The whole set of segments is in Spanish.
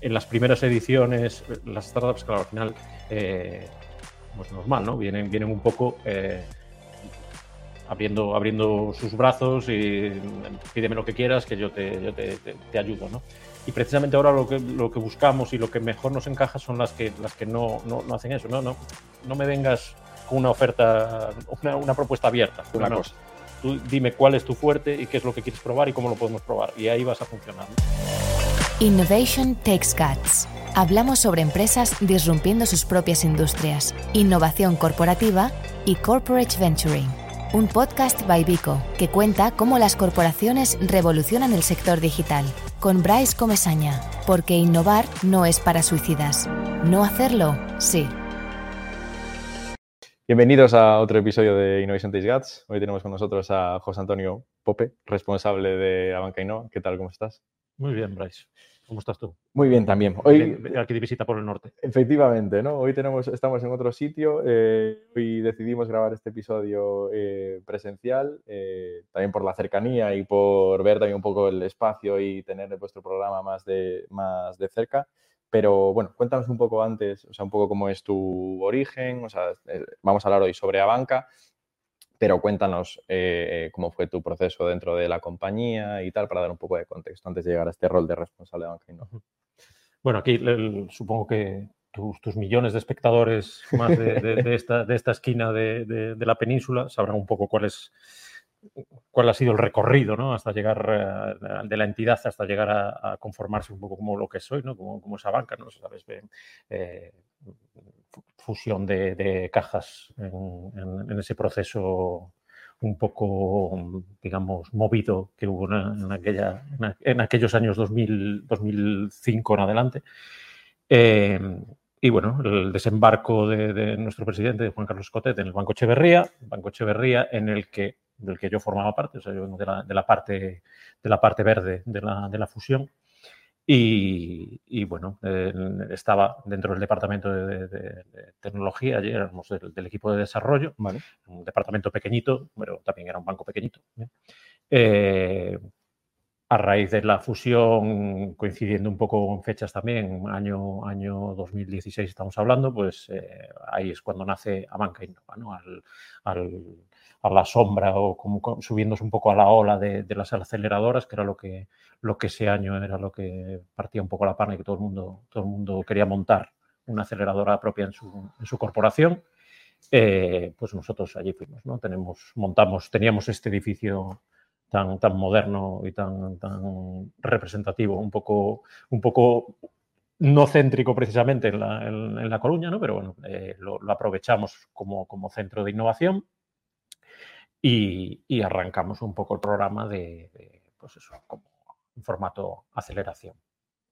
en las primeras ediciones, las startups, claro, al final, eh, pues normal, ¿no? Vienen, vienen un poco eh, abriendo, abriendo sus brazos y pídeme lo que quieras, que yo te, yo te, te, ayudo, ¿no? Y precisamente ahora lo que, lo que buscamos y lo que mejor nos encaja son las que, las que no, no, no hacen eso, ¿no? No, no me vengas con una oferta, una, una propuesta abierta. Una cosa. Tú dime cuál es tu fuerte y qué es lo que quieres probar y cómo lo podemos probar. Y ahí vas a funcionar. Innovation Takes Guts. Hablamos sobre empresas disrumpiendo sus propias industrias, innovación corporativa y corporate venturing. Un podcast by Vico que cuenta cómo las corporaciones revolucionan el sector digital. Con Bryce Comesaña, porque innovar no es para suicidas. No hacerlo, sí. Bienvenidos a otro episodio de Innovation Takes Guts. Hoy tenemos con nosotros a José Antonio Pope, responsable de Abanca Innova. ¿Qué tal? ¿Cómo estás? Muy bien, Bryce. ¿Cómo estás tú? Muy bien también. Hoy, aquí de visita por el norte. Efectivamente, ¿no? Hoy tenemos, estamos en otro sitio. Eh, hoy decidimos grabar este episodio eh, presencial, eh, también por la cercanía y por ver también un poco el espacio y tener vuestro programa más de, más de cerca. Pero bueno, cuéntanos un poco antes, o sea, un poco cómo es tu origen, o sea, vamos a hablar hoy sobre Abanca, pero cuéntanos eh, cómo fue tu proceso dentro de la compañía y tal, para dar un poco de contexto antes de llegar a este rol de responsable de banca. Bueno, aquí supongo que tus, millones de espectadores más de, esta, de esta, esquina de, la península sabrán un poco cuál es cuál ha sido el recorrido ¿no? hasta llegar eh, de la entidad hasta llegar a, conformarse un poco como lo que soy, ¿no? como, como esa banca, ¿no? ¿Sabes? Eh, fusión de, cajas en, ese proceso un poco, digamos, movido que hubo en, aquella, en, aquellos años 2000, 2005 en adelante. Eh, y bueno, el desembarco de, nuestro presidente, Juan Carlos Cotet, en el Banco Echeverría, Banco Echeverría en el que, del que yo formaba parte, o sea, yo de la, de la parte, de la parte verde de la, de la fusión. Y, bueno, estaba dentro del departamento de, tecnología, ayer éramos del, equipo de desarrollo, un departamento pequeñito, pero también era un banco pequeñito. Eh, a raíz de la fusión, coincidiendo un poco en fechas también, año, año 2016 estamos hablando, pues eh, ahí es cuando nace Abanca Innova, ¿no? al, a la sombra o como subiéndose un poco a la ola de, las aceleradoras, que era lo que, lo que ese año era lo que partía un poco la pana y que todo el mundo, todo el mundo quería montar una aceleradora propia en su, en su corporación. Eh, pues nosotros allí fuimos, ¿no? Tenemos, montamos, teníamos este edificio tan, tan moderno y tan, tan representativo, un poco, un poco no céntrico precisamente en la, en, la Coruña, ¿no? pero bueno, eh, lo, aprovechamos como, como, centro de innovación y, y, arrancamos un poco el programa de, pues eso, como en formato aceleración.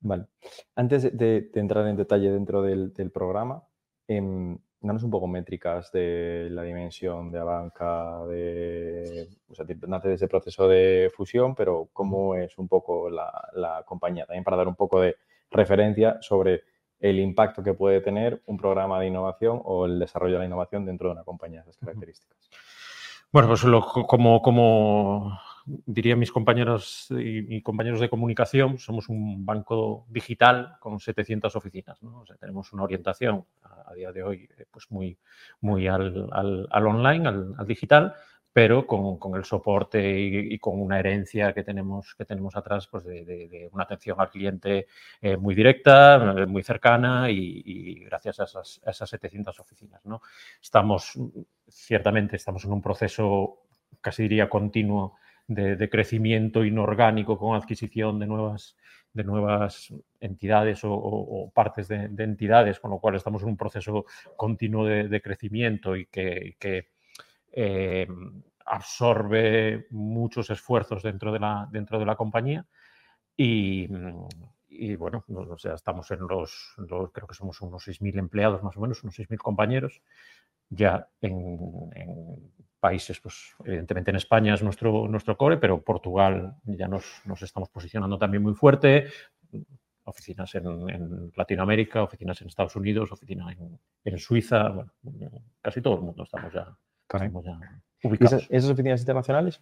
Vale. Antes de, entrar en detalle dentro del, del programa, eh, danos un poco métricas de la dimensión de Abanca, de, o sea, nace de ese proceso de fusión, pero cómo es un poco la, compañía, también para dar un poco de referencia sobre el impacto que puede tener un programa de innovación o el desarrollo de la innovación dentro de una compañía de esas características. Bueno, pues como, como diría mis compañeros y, compañeros de comunicación, somos un banco digital con 700 oficinas. ¿no? O sea, tenemos una orientación a, día de hoy eh, pues muy, muy al, al, online, al, digital, pero con, con el soporte y, con una herencia que tenemos, que tenemos atrás pues de, una atención al cliente eh, muy directa, eh, muy cercana y, gracias a esas, a esas 700 oficinas. ¿no? Estamos, ciertamente, estamos en un proceso casi diría continuo de, crecimiento inorgánico con adquisición de nuevas, de nuevas entidades o, partes de, entidades, con lo cual estamos en un proceso continuo de, crecimiento y que, eh, absorbe muchos esfuerzos dentro de la, dentro de la compañía. Y, bueno, o sea, estamos en los, creo que somos unos 6.000 empleados más o menos, unos 6.000 compañeros, ya en, en países, pues evidentemente en España es nuestro, nuestro core, pero Portugal ya nos, nos estamos posicionando también muy fuerte, oficinas en, Latinoamérica, oficinas en Estados Unidos, oficinas en, Suiza, bueno, casi todo el mundo estamos ya, ¿Esas, oficinas internacionales?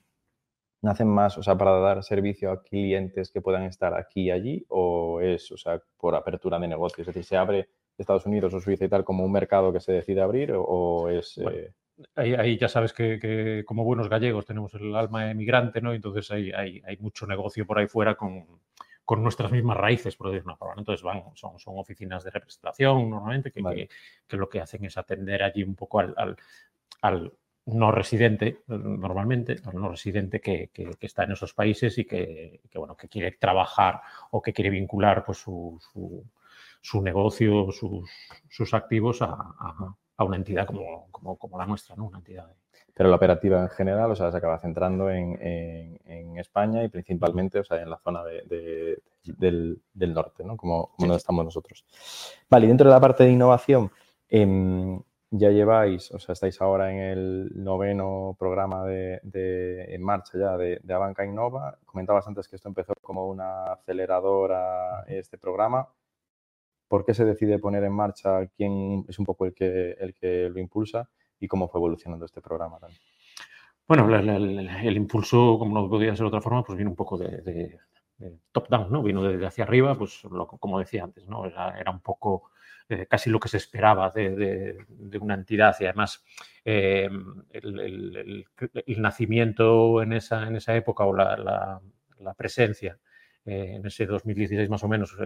nacen más, o sea, para dar servicio a clientes que puedan estar aquí y allí, o es, o sea, por apertura de negocio? Es decir, ¿se abre Estados Unidos o Suiza y tal como un mercado que se decide abrir o, es... Eh? ahí, ya sabes que, como buenos gallegos tenemos el alma emigrante, ¿no? Entonces hay, hay, hay mucho negocio por ahí fuera con, con nuestras mismas raíces, por decir una palabra. Entonces van, son, son oficinas de representación normalmente que, que, lo que hacen es atender allí un poco al, al, al no residente, normalmente, al no residente que, que, está en esos países y que, bueno, que quiere trabajar o que quiere vincular pues, su, su, negocio, sus, sus activos a, a, una entidad como, como, como, la nuestra, ¿no? Una entidad Pero la operativa en general, o sea, se acaba centrando en, en, España y principalmente, o sea, en la zona de, del, del, norte, ¿no? Como, como donde estamos nosotros. Vale, y dentro de la parte de innovación, eh, ya lleváis, o sea, estáis ahora en el noveno programa de, en marcha ya de, de, Abanca Innova. Comentabas antes que esto empezó como una aceleradora, este programa. ¿Por qué se decide poner en marcha? ¿Quién es un poco el que, el que lo impulsa? ¿Y cómo fue evolucionando este programa también? Bueno, el, impulso, como no podía ser de otra forma, pues vino un poco de, top-down, ¿no? Vino desde hacia arriba, pues como decía antes, ¿no? era un poco eh, casi lo que se esperaba de, una entidad y además eh, el, nacimiento en esa, en esa época o la, presencia eh, en ese 2016 más o menos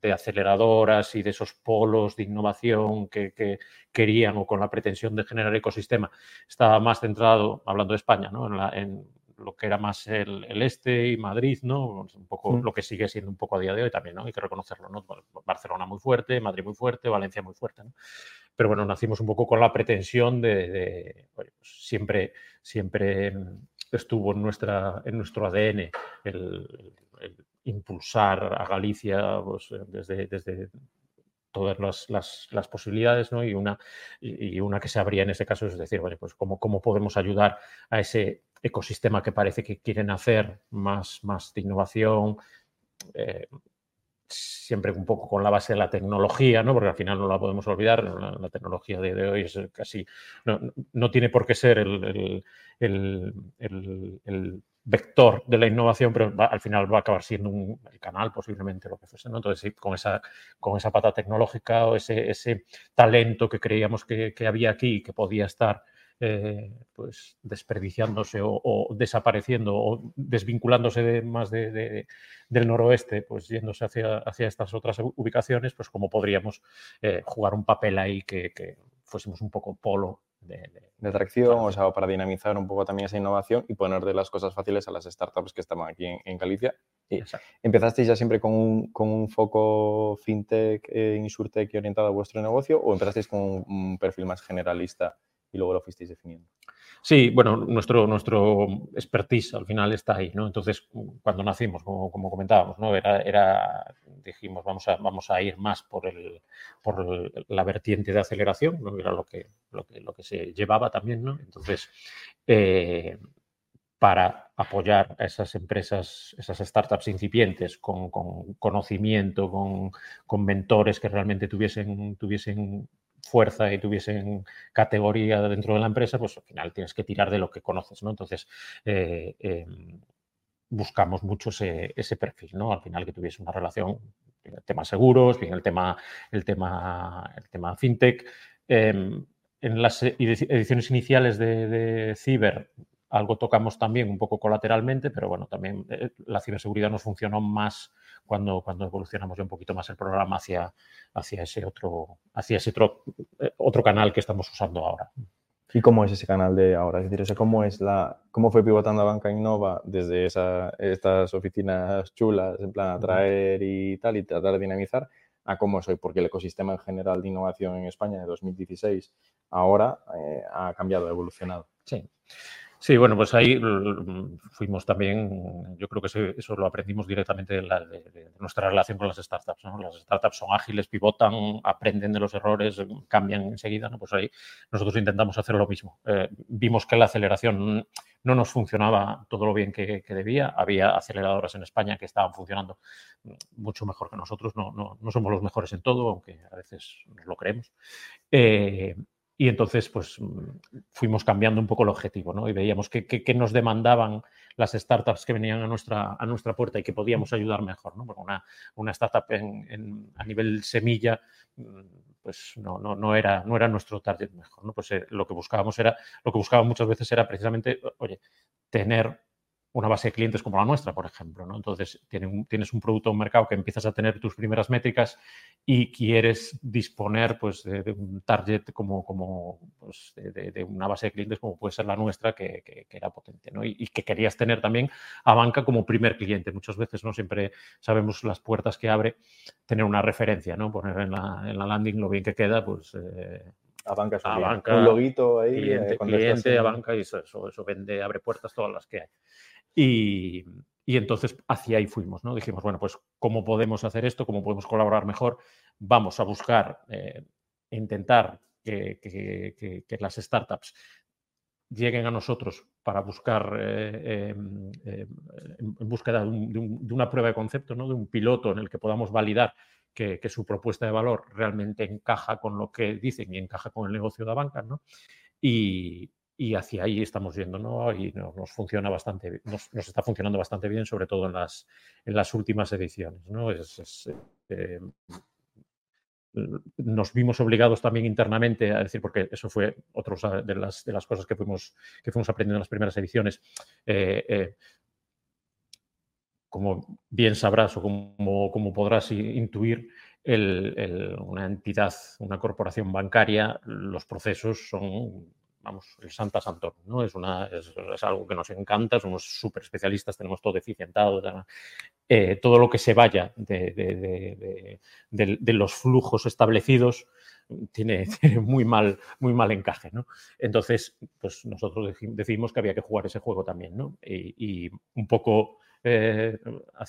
de aceleradoras y de esos polos de innovación que, querían o con la pretensión de generar ecosistema estaba más centrado, hablando de España, ¿no? la, en lo que era más el, este y Madrid, ¿no? Un poco mm. lo que sigue siendo un poco a día de hoy también, ¿no? Hay que reconocerlo, ¿no? Barcelona muy fuerte, Madrid muy fuerte, Valencia muy fuerte, ¿no? Pero bueno, nacimos un poco con la pretensión de, pues siempre, siempre estuvo en, nuestra, en nuestro ADN el, impulsar a Galicia pues, desde, desde todas las, las, posibilidades, ¿no? Y una, y, una que se abría en ese caso es decir, bueno, pues cómo, cómo podemos ayudar a ese ecosistema que parece que quieren hacer más, más de innovación, eh, siempre un poco con la base de la tecnología, ¿no? porque al final no la podemos olvidar, la, tecnología de, hoy es casi, no, tiene por qué ser el, vector de la innovación, pero al final va a acabar siendo un, el canal posiblemente lo que fuese. ¿no? Entonces, con, esa, con esa pata tecnológica o ese, ese talento que creíamos que, que había aquí y que podía estar eh, pues desperdiciándose o, desapareciendo o desvinculándose más de, del noroeste, pues yéndose hacia, hacia estas otras ubicaciones, pues como podríamos eh, jugar un papel ahí que, fuésemos un poco polo de, atracción, o sea, para dinamizar un poco también esa innovación y poner de las cosas fáciles a las startups que estaban aquí en, Galicia. ¿Empezasteis ya siempre con un, con un foco fintech, eh, insurtech orientado a vuestro negocio o empezasteis con un perfil más generalista y luego lo fuisteis definiendo. Sí, bueno, nuestro, nuestro expertise al final está ahí, ¿no? Entonces, cuando nacimos, como, como comentábamos, ¿no? Era, era, dijimos, vamos a, vamos a ir más por, el, por la vertiente de aceleración, ¿no? Era lo que, lo que, lo que se llevaba también, ¿no? Entonces, eh, para apoyar a esas empresas, esas startups incipientes con, con conocimiento, con, con, mentores que realmente tuviesen, tuviesen fuerza y tuviesen categoría dentro de la empresa, pues al final tienes que tirar de lo que conoces, ¿no? Entonces, eh, em, buscamos mucho ese, perfil, ¿no? Al final que tuviese una relación, el tema seguros, bien el tema, el tema, el tema fintech. Em, en las ediciones iniciales de, de Ciber algo tocamos también un poco colateralmente, pero bueno, también eh, la ciberseguridad nos funcionó más cuando, cuando evolucionamos ya un poquito más el programa hacia, hacia ese otro, hacia ese otro, eh, otro canal que estamos usando ahora. ¿Y cómo es ese canal de ahora? Es decir, ¿cómo, es la, cómo fue pivotando Banca Innova desde esa, estas oficinas chulas, en plan atraer y tal, y tratar de dinamizar, a cómo soy? Porque el ecosistema en general de innovación en España de 2016 ahora eh, ha cambiado, ha evolucionado. Sí. Sí, bueno, pues ahí mm, fuimos también, yo creo que eso lo aprendimos directamente de, nuestra relación con las startups. Las startups son ágiles, pivotan, aprenden de los errores, cambian enseguida. ¿no? Pues ahí nosotros intentamos hacer lo mismo. Eh, vimos que la aceleración no nos funcionaba todo lo bien que, debía. Había aceleradoras en España que estaban funcionando mucho mejor que nosotros. No, no, no somos los mejores en todo, aunque a veces nos lo creemos. Eh, y entonces, pues fuimos cambiando un poco el objetivo, ¿no? Y veíamos qué, nos demandaban las startups que venían a nuestra, a nuestra puerta y que podíamos ayudar mejor, ¿no? Porque una, una startup a nivel semilla, pues no, no, no, era, no era nuestro target mejor, ¿no? Pues eh, lo que buscábamos era, lo que buscábamos muchas veces era precisamente, oye, tener una base de clientes como la nuestra, por ejemplo. ¿no? Entonces, tienes un producto o un mercado que empiezas a tener tus primeras métricas y quieres disponer pues, de, un target como, como pues, de, una base de clientes como puede ser la nuestra, que, era potente. ¿no? Y, que querías tener también a banca como primer cliente. Muchas veces no siempre sabemos las puertas que abre tener una referencia, ¿no? poner en la, en la landing lo bien que queda, pues... Eh, a banca, a banca, un loguito ahí. Cliente, eh, cliente a banca y eso, eso, eso, vende, abre puertas todas las que hay. Y, entonces hacia ahí fuimos, ¿no? Dijimos, bueno, pues ¿cómo podemos hacer esto? ¿Cómo podemos colaborar mejor? Vamos a buscar, eh, intentar que, las startups lleguen a nosotros para buscar, eh, em, em, en búsqueda de, una prueba de concepto, ¿no? de un piloto en el que podamos validar que, su propuesta de valor realmente encaja con lo que dicen y encaja con el negocio de la banca. ¿no? Y, y hacia ahí estamos yendo, ¿no? Y nos, funciona bastante, nos, nos, está funcionando bastante bien, sobre todo en las, en las últimas ediciones, ¿no? Es, eh, nos vimos obligados también internamente a decir, porque eso fue otra de las, de las cosas que fuimos, que fuimos aprendiendo en las primeras ediciones. Eh, eh, como bien sabrás o como, como podrás intuir, una entidad, una corporación bancaria, los procesos son vamos, el Santa Santón, ¿no? Es, una, es, algo que nos encanta, somos súper especialistas, tenemos todo eficientado, eh, todo lo que se vaya de, los flujos establecidos tiene, muy, mal, muy mal encaje, ¿no? Entonces, pues nosotros decidimos que había que jugar ese juego también, ¿no? y un poco eh,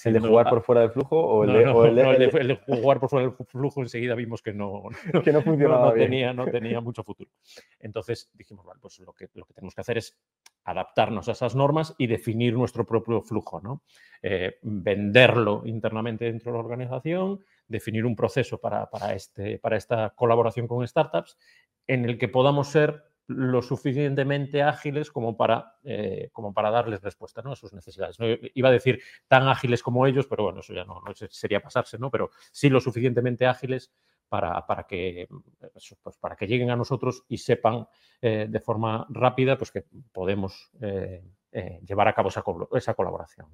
¿El de jugar por fuera del flujo o el, de, jugar por fuera del flujo enseguida vimos que no, que no funcionaba Tenía, no tenía mucho futuro. Entonces dijimos, vale, pues lo que, lo que tenemos que hacer es adaptarnos a esas normas y definir nuestro propio flujo, ¿no? Eh, venderlo internamente dentro de la organización, definir un proceso para, para, este, para esta colaboración con startups en el que podamos ser lo suficientemente ágiles como para, eh, como para darles respuesta ¿no? a sus necesidades. ¿no? Iba a decir tan ágiles como ellos, pero bueno, eso ya no, sería pasarse, ¿no? pero sí lo suficientemente ágiles para, para que, pues para que lleguen a nosotros y sepan eh, de forma rápida pues, que podemos eh, llevar a cabo esa, esa colaboración.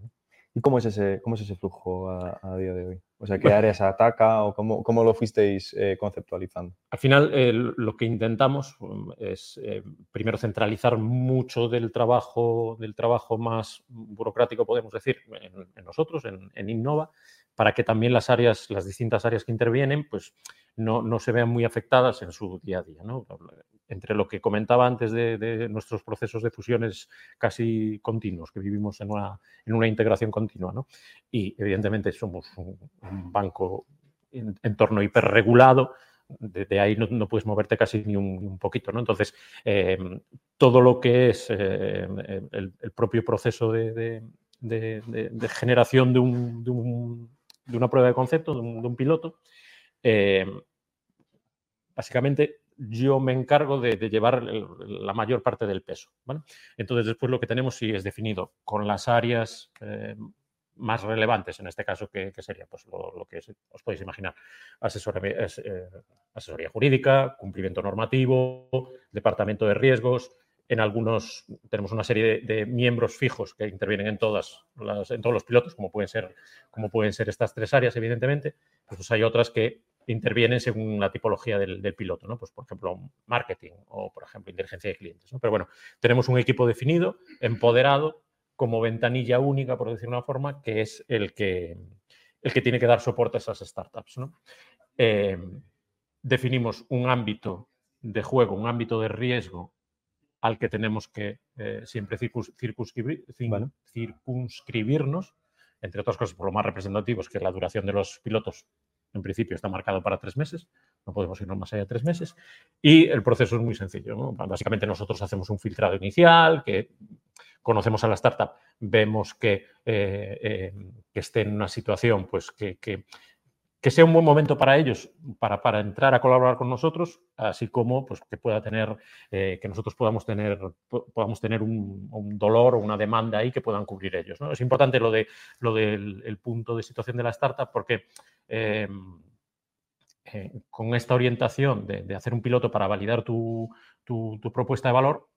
¿Y cómo es ese, cómo es ese flujo a, día de hoy? O sea, ¿qué áreas ataca o cómo, cómo lo fuisteis eh, conceptualizando? Al final, lo que intentamos um, es eh, primero centralizar mucho del trabajo, del trabajo más burocrático, podemos decir, en, nosotros, en, en, Innova, para que también las áreas, las distintas áreas que intervienen, pues no, no se vean muy afectadas en su día a día. ¿no? entre lo que comentaba antes de, nuestros procesos de fusiones casi continuos, que vivimos en una, en una integración continua, ¿no? Y evidentemente somos un, banco en entorno hiperregulado, de, ahí no, puedes moverte casi ni un, poquito, ¿no? Entonces, em, todo lo que es em, el, propio proceso de, generación de, una prueba de concepto, de un, piloto, em, básicamente yo me encargo de, llevar la mayor parte del peso. Entonces, después lo que tenemos sí es definido con las áreas eh, más relevantes, en este caso, que, sería pues, lo, que os podéis imaginar. Eh, asesoría jurídica, cumplimiento normativo, departamento de riesgos, en algunos tenemos una serie de, miembros fijos que intervienen en, todas en todos los pilotos, como pueden, ser, como pueden ser estas tres áreas, evidentemente. Pues hay otras que intervienen según la tipología del, piloto, ¿no? Pues, por ejemplo, marketing o, por ejemplo, inteligencia de clientes. Pero bueno, tenemos un equipo definido, empoderado, como ventanilla única, por decir una forma, que es el que, el que tiene que dar soporte a esas startups. Eh, definimos un ámbito de juego, un ámbito de riesgo al que tenemos que eh, siempre circunscribirnos, entre otras cosas por lo más representativos, que es la duración de los pilotos en principio está marcado para tres meses, no podemos irnos más allá de tres meses. Y el proceso es muy sencillo. Básicamente nosotros hacemos un filtrado inicial, que conocemos a la startup, vemos que, eh, eh, que esté en una situación pues, que, que sea un buen momento para ellos para, para, entrar a colaborar con nosotros, así como pues, que pueda tener, eh, que nosotros podamos tener, podamos tener un, dolor o una demanda ahí que puedan cubrir ellos. ¿no? Es importante lo, de, lo del el punto de situación de la startup porque eh, eh, con esta orientación de, hacer un piloto para validar tu, tu, propuesta de valor,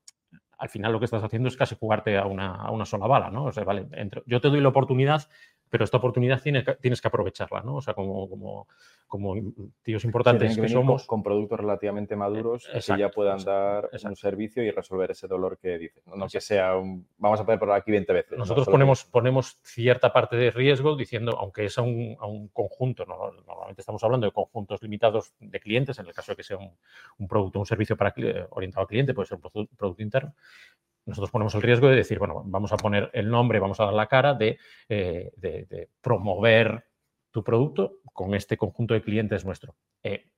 al final lo que estás haciendo es casi jugarte a una, a una sola bala, ¿no? Vale, entre, yo te doy la oportunidad pero esta oportunidad tiene, tienes que aprovecharla, ¿no? O sea, como, como, como tíos importantes sí, que, que somos. Con, con, productos relativamente maduros exacto, que ya puedan dar exacto. un servicio y resolver ese dolor que dices. No, no que sea un. Vamos a poder por aquí 20 veces. Nosotros ¿no? ponemos, ponemos cierta parte de riesgo diciendo, aunque es a un, a un conjunto, ¿no? normalmente estamos hablando de conjuntos limitados de clientes, en el caso de que sea un, un producto, un servicio para, orientado al cliente, puede ser un producto interno, nosotros ponemos el riesgo de decir, bueno, vamos a poner el nombre, vamos a dar la cara de, eh, de, de promover tu producto con este conjunto de clientes nuestro. Eh,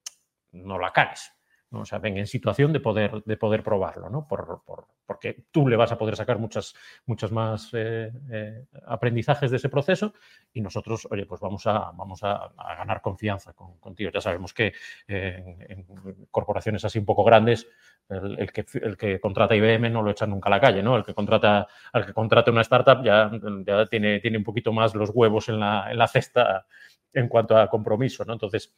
no la caes. ¿No? O sea, ven en situación de poder, de poder probarlo, ¿no? Por, por, porque tú le vas a poder sacar muchas, muchas más eh, eh, aprendizajes de ese proceso y nosotros, oye, pues vamos a, vamos a, ganar confianza con, contigo. Ya sabemos que eh, en, corporaciones así un poco grandes, el, el, que, contrata IBM no lo echan nunca a la calle, ¿no? El que contrata, al que contrata una startup ya, ya tiene, tiene un poquito más los huevos en la, en la cesta en cuanto a compromiso, ¿no? Entonces,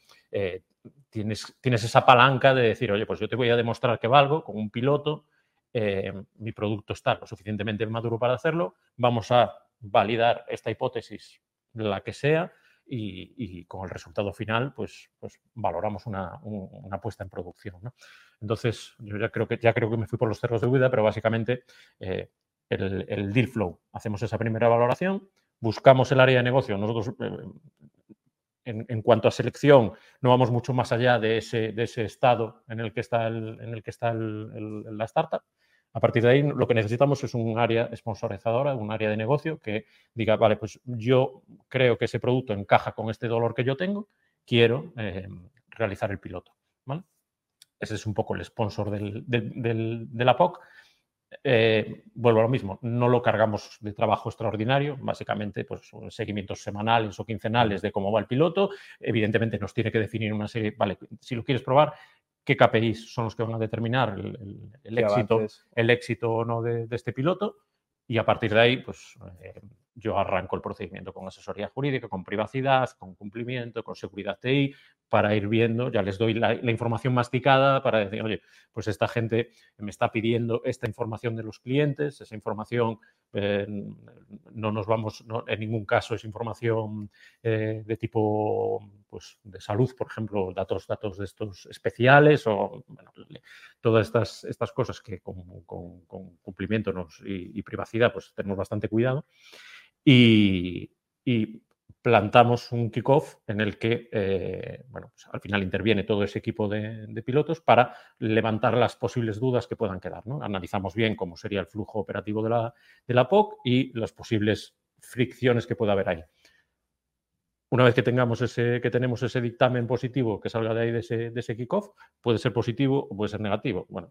tienes, tienes esa palanca de decir, oye, pues yo te voy a demostrar que valgo con un piloto, eh, mi producto está lo suficientemente maduro para hacerlo, vamos a validar esta hipótesis, la que sea, y, con el resultado final, pues, pues valoramos una, un, una, puesta en producción, ¿no? Entonces, yo ya creo que, ya creo que me fui por los cerros de huida, pero básicamente eh, el, el deal flow, hacemos esa primera valoración, buscamos el área de negocio, nosotros eh, en, cuanto a selección, no vamos mucho más allá de ese, de ese estado en el que está, en el que está la startup. A partir de ahí, lo que necesitamos es un área sponsorizadora, un área de negocio que diga, vale, pues yo creo que ese producto encaja con este dolor que yo tengo, quiero eh, realizar el piloto. Ese es un poco el sponsor de la POC eh, vuelvo a lo mismo, no lo cargamos de trabajo extraordinario, básicamente pues seguimientos semanales o quincenales de cómo va el piloto, evidentemente nos tiene que definir una serie, vale, si lo quieres probar, qué KPIs son los que van a determinar el, el, el éxito, el éxito o no de, de, este piloto y a partir de ahí pues eh, yo arranco el procedimiento con asesoría jurídica, con privacidad, con cumplimiento, con seguridad TI, para ir viendo, ya les doy la, información masticada para decir, oye, pues esta gente me está pidiendo esta información de los clientes, esa información eh, no nos vamos, en ningún caso es información eh, de tipo pues, de salud, por ejemplo, datos, datos de estos especiales o todas estas, estas cosas que con, cumplimiento y, privacidad pues tenemos bastante cuidado. Y plantamos un kickoff en el que, eh, bueno, pues al final interviene todo ese equipo de, de, pilotos para levantar las posibles dudas que puedan quedar. ¿no? Analizamos bien cómo sería el flujo operativo de la, de la POC y las posibles fricciones que pueda haber ahí una vez que tengamos ese, que tenemos ese dictamen positivo que salga de ahí de ese, de ese kickoff, puede ser positivo o puede ser negativo. Bueno,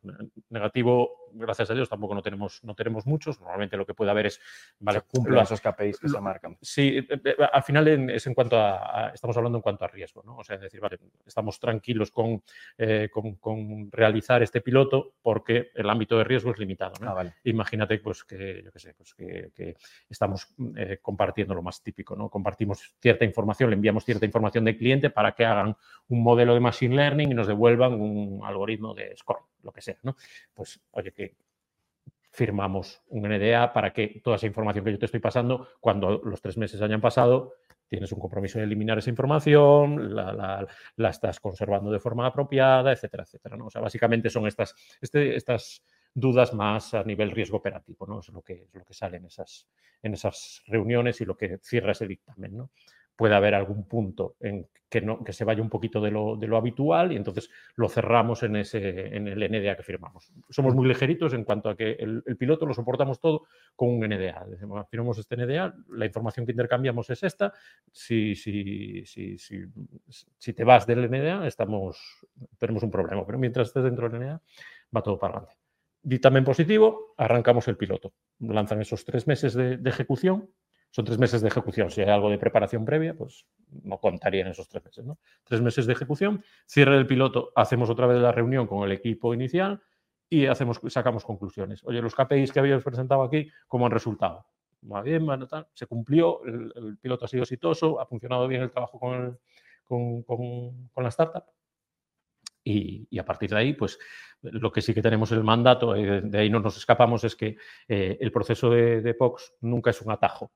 negativo, gracias a Dios, tampoco no tenemos, no tenemos muchos. Normalmente lo que puede haber es, vale, cumplo esos KPIs que lo, se marcan. Sí, eh, eh, al final es en cuanto a, a, estamos hablando en cuanto a riesgo, ¿no? O sea, es decir, vale, estamos tranquilos con, eh, con, con, realizar este piloto porque el ámbito de riesgo es limitado, ¿no? Ah, vale. Imagínate, pues que, yo qué sé, pues que, que estamos eh, compartiendo lo más típico, ¿no? Compartimos cierta información le enviamos cierta información del cliente para que hagan un modelo de Machine Learning y nos devuelvan un algoritmo de score, lo que sea, ¿no? Pues, oye, que firmamos un NDA para que toda esa información que yo te estoy pasando, cuando los tres meses hayan pasado, tienes un compromiso de eliminar esa información, la estás conservando de forma apropiada, etcétera, etcétera. ¿no? O sea, básicamente son estas, este, estas dudas más a nivel riesgo operativo, ¿no? Es lo que, es lo que sale en esas, en esas reuniones y lo que cierra ese dictamen, ¿no? Puede haber algún punto en que, no, que se vaya un poquito de lo, de lo, habitual y entonces lo cerramos en, ese, en el NDA que firmamos. Somos muy ligeritos en cuanto a que el, piloto lo soportamos todo con un NDA. Firmamos este NDA, la información que intercambiamos es esta. Si, si, si, si, te vas del NDA, estamos, tenemos un problema, pero mientras estés dentro del NDA, va todo para adelante. Dictamen positivo, arrancamos el piloto. Lanzan esos tres meses de ejecución Son tres meses de ejecución. Si hay algo de preparación previa, pues no contaría en esos tres meses. ¿no? Tres meses de ejecución, cierre el piloto, hacemos otra vez la reunión con el equipo inicial y hacemos, sacamos conclusiones. Oye, los KPIs que habíamos presentado aquí, ¿cómo han resultado? Va bien, va, tal. se cumplió, el, piloto ha sido exitoso, ha funcionado bien el trabajo con, con, con, la startup. Y, y, a partir de ahí, pues lo que sí que tenemos el mandato, eh, de ahí no nos escapamos, es que eh, el proceso de, de, POX nunca es un atajo.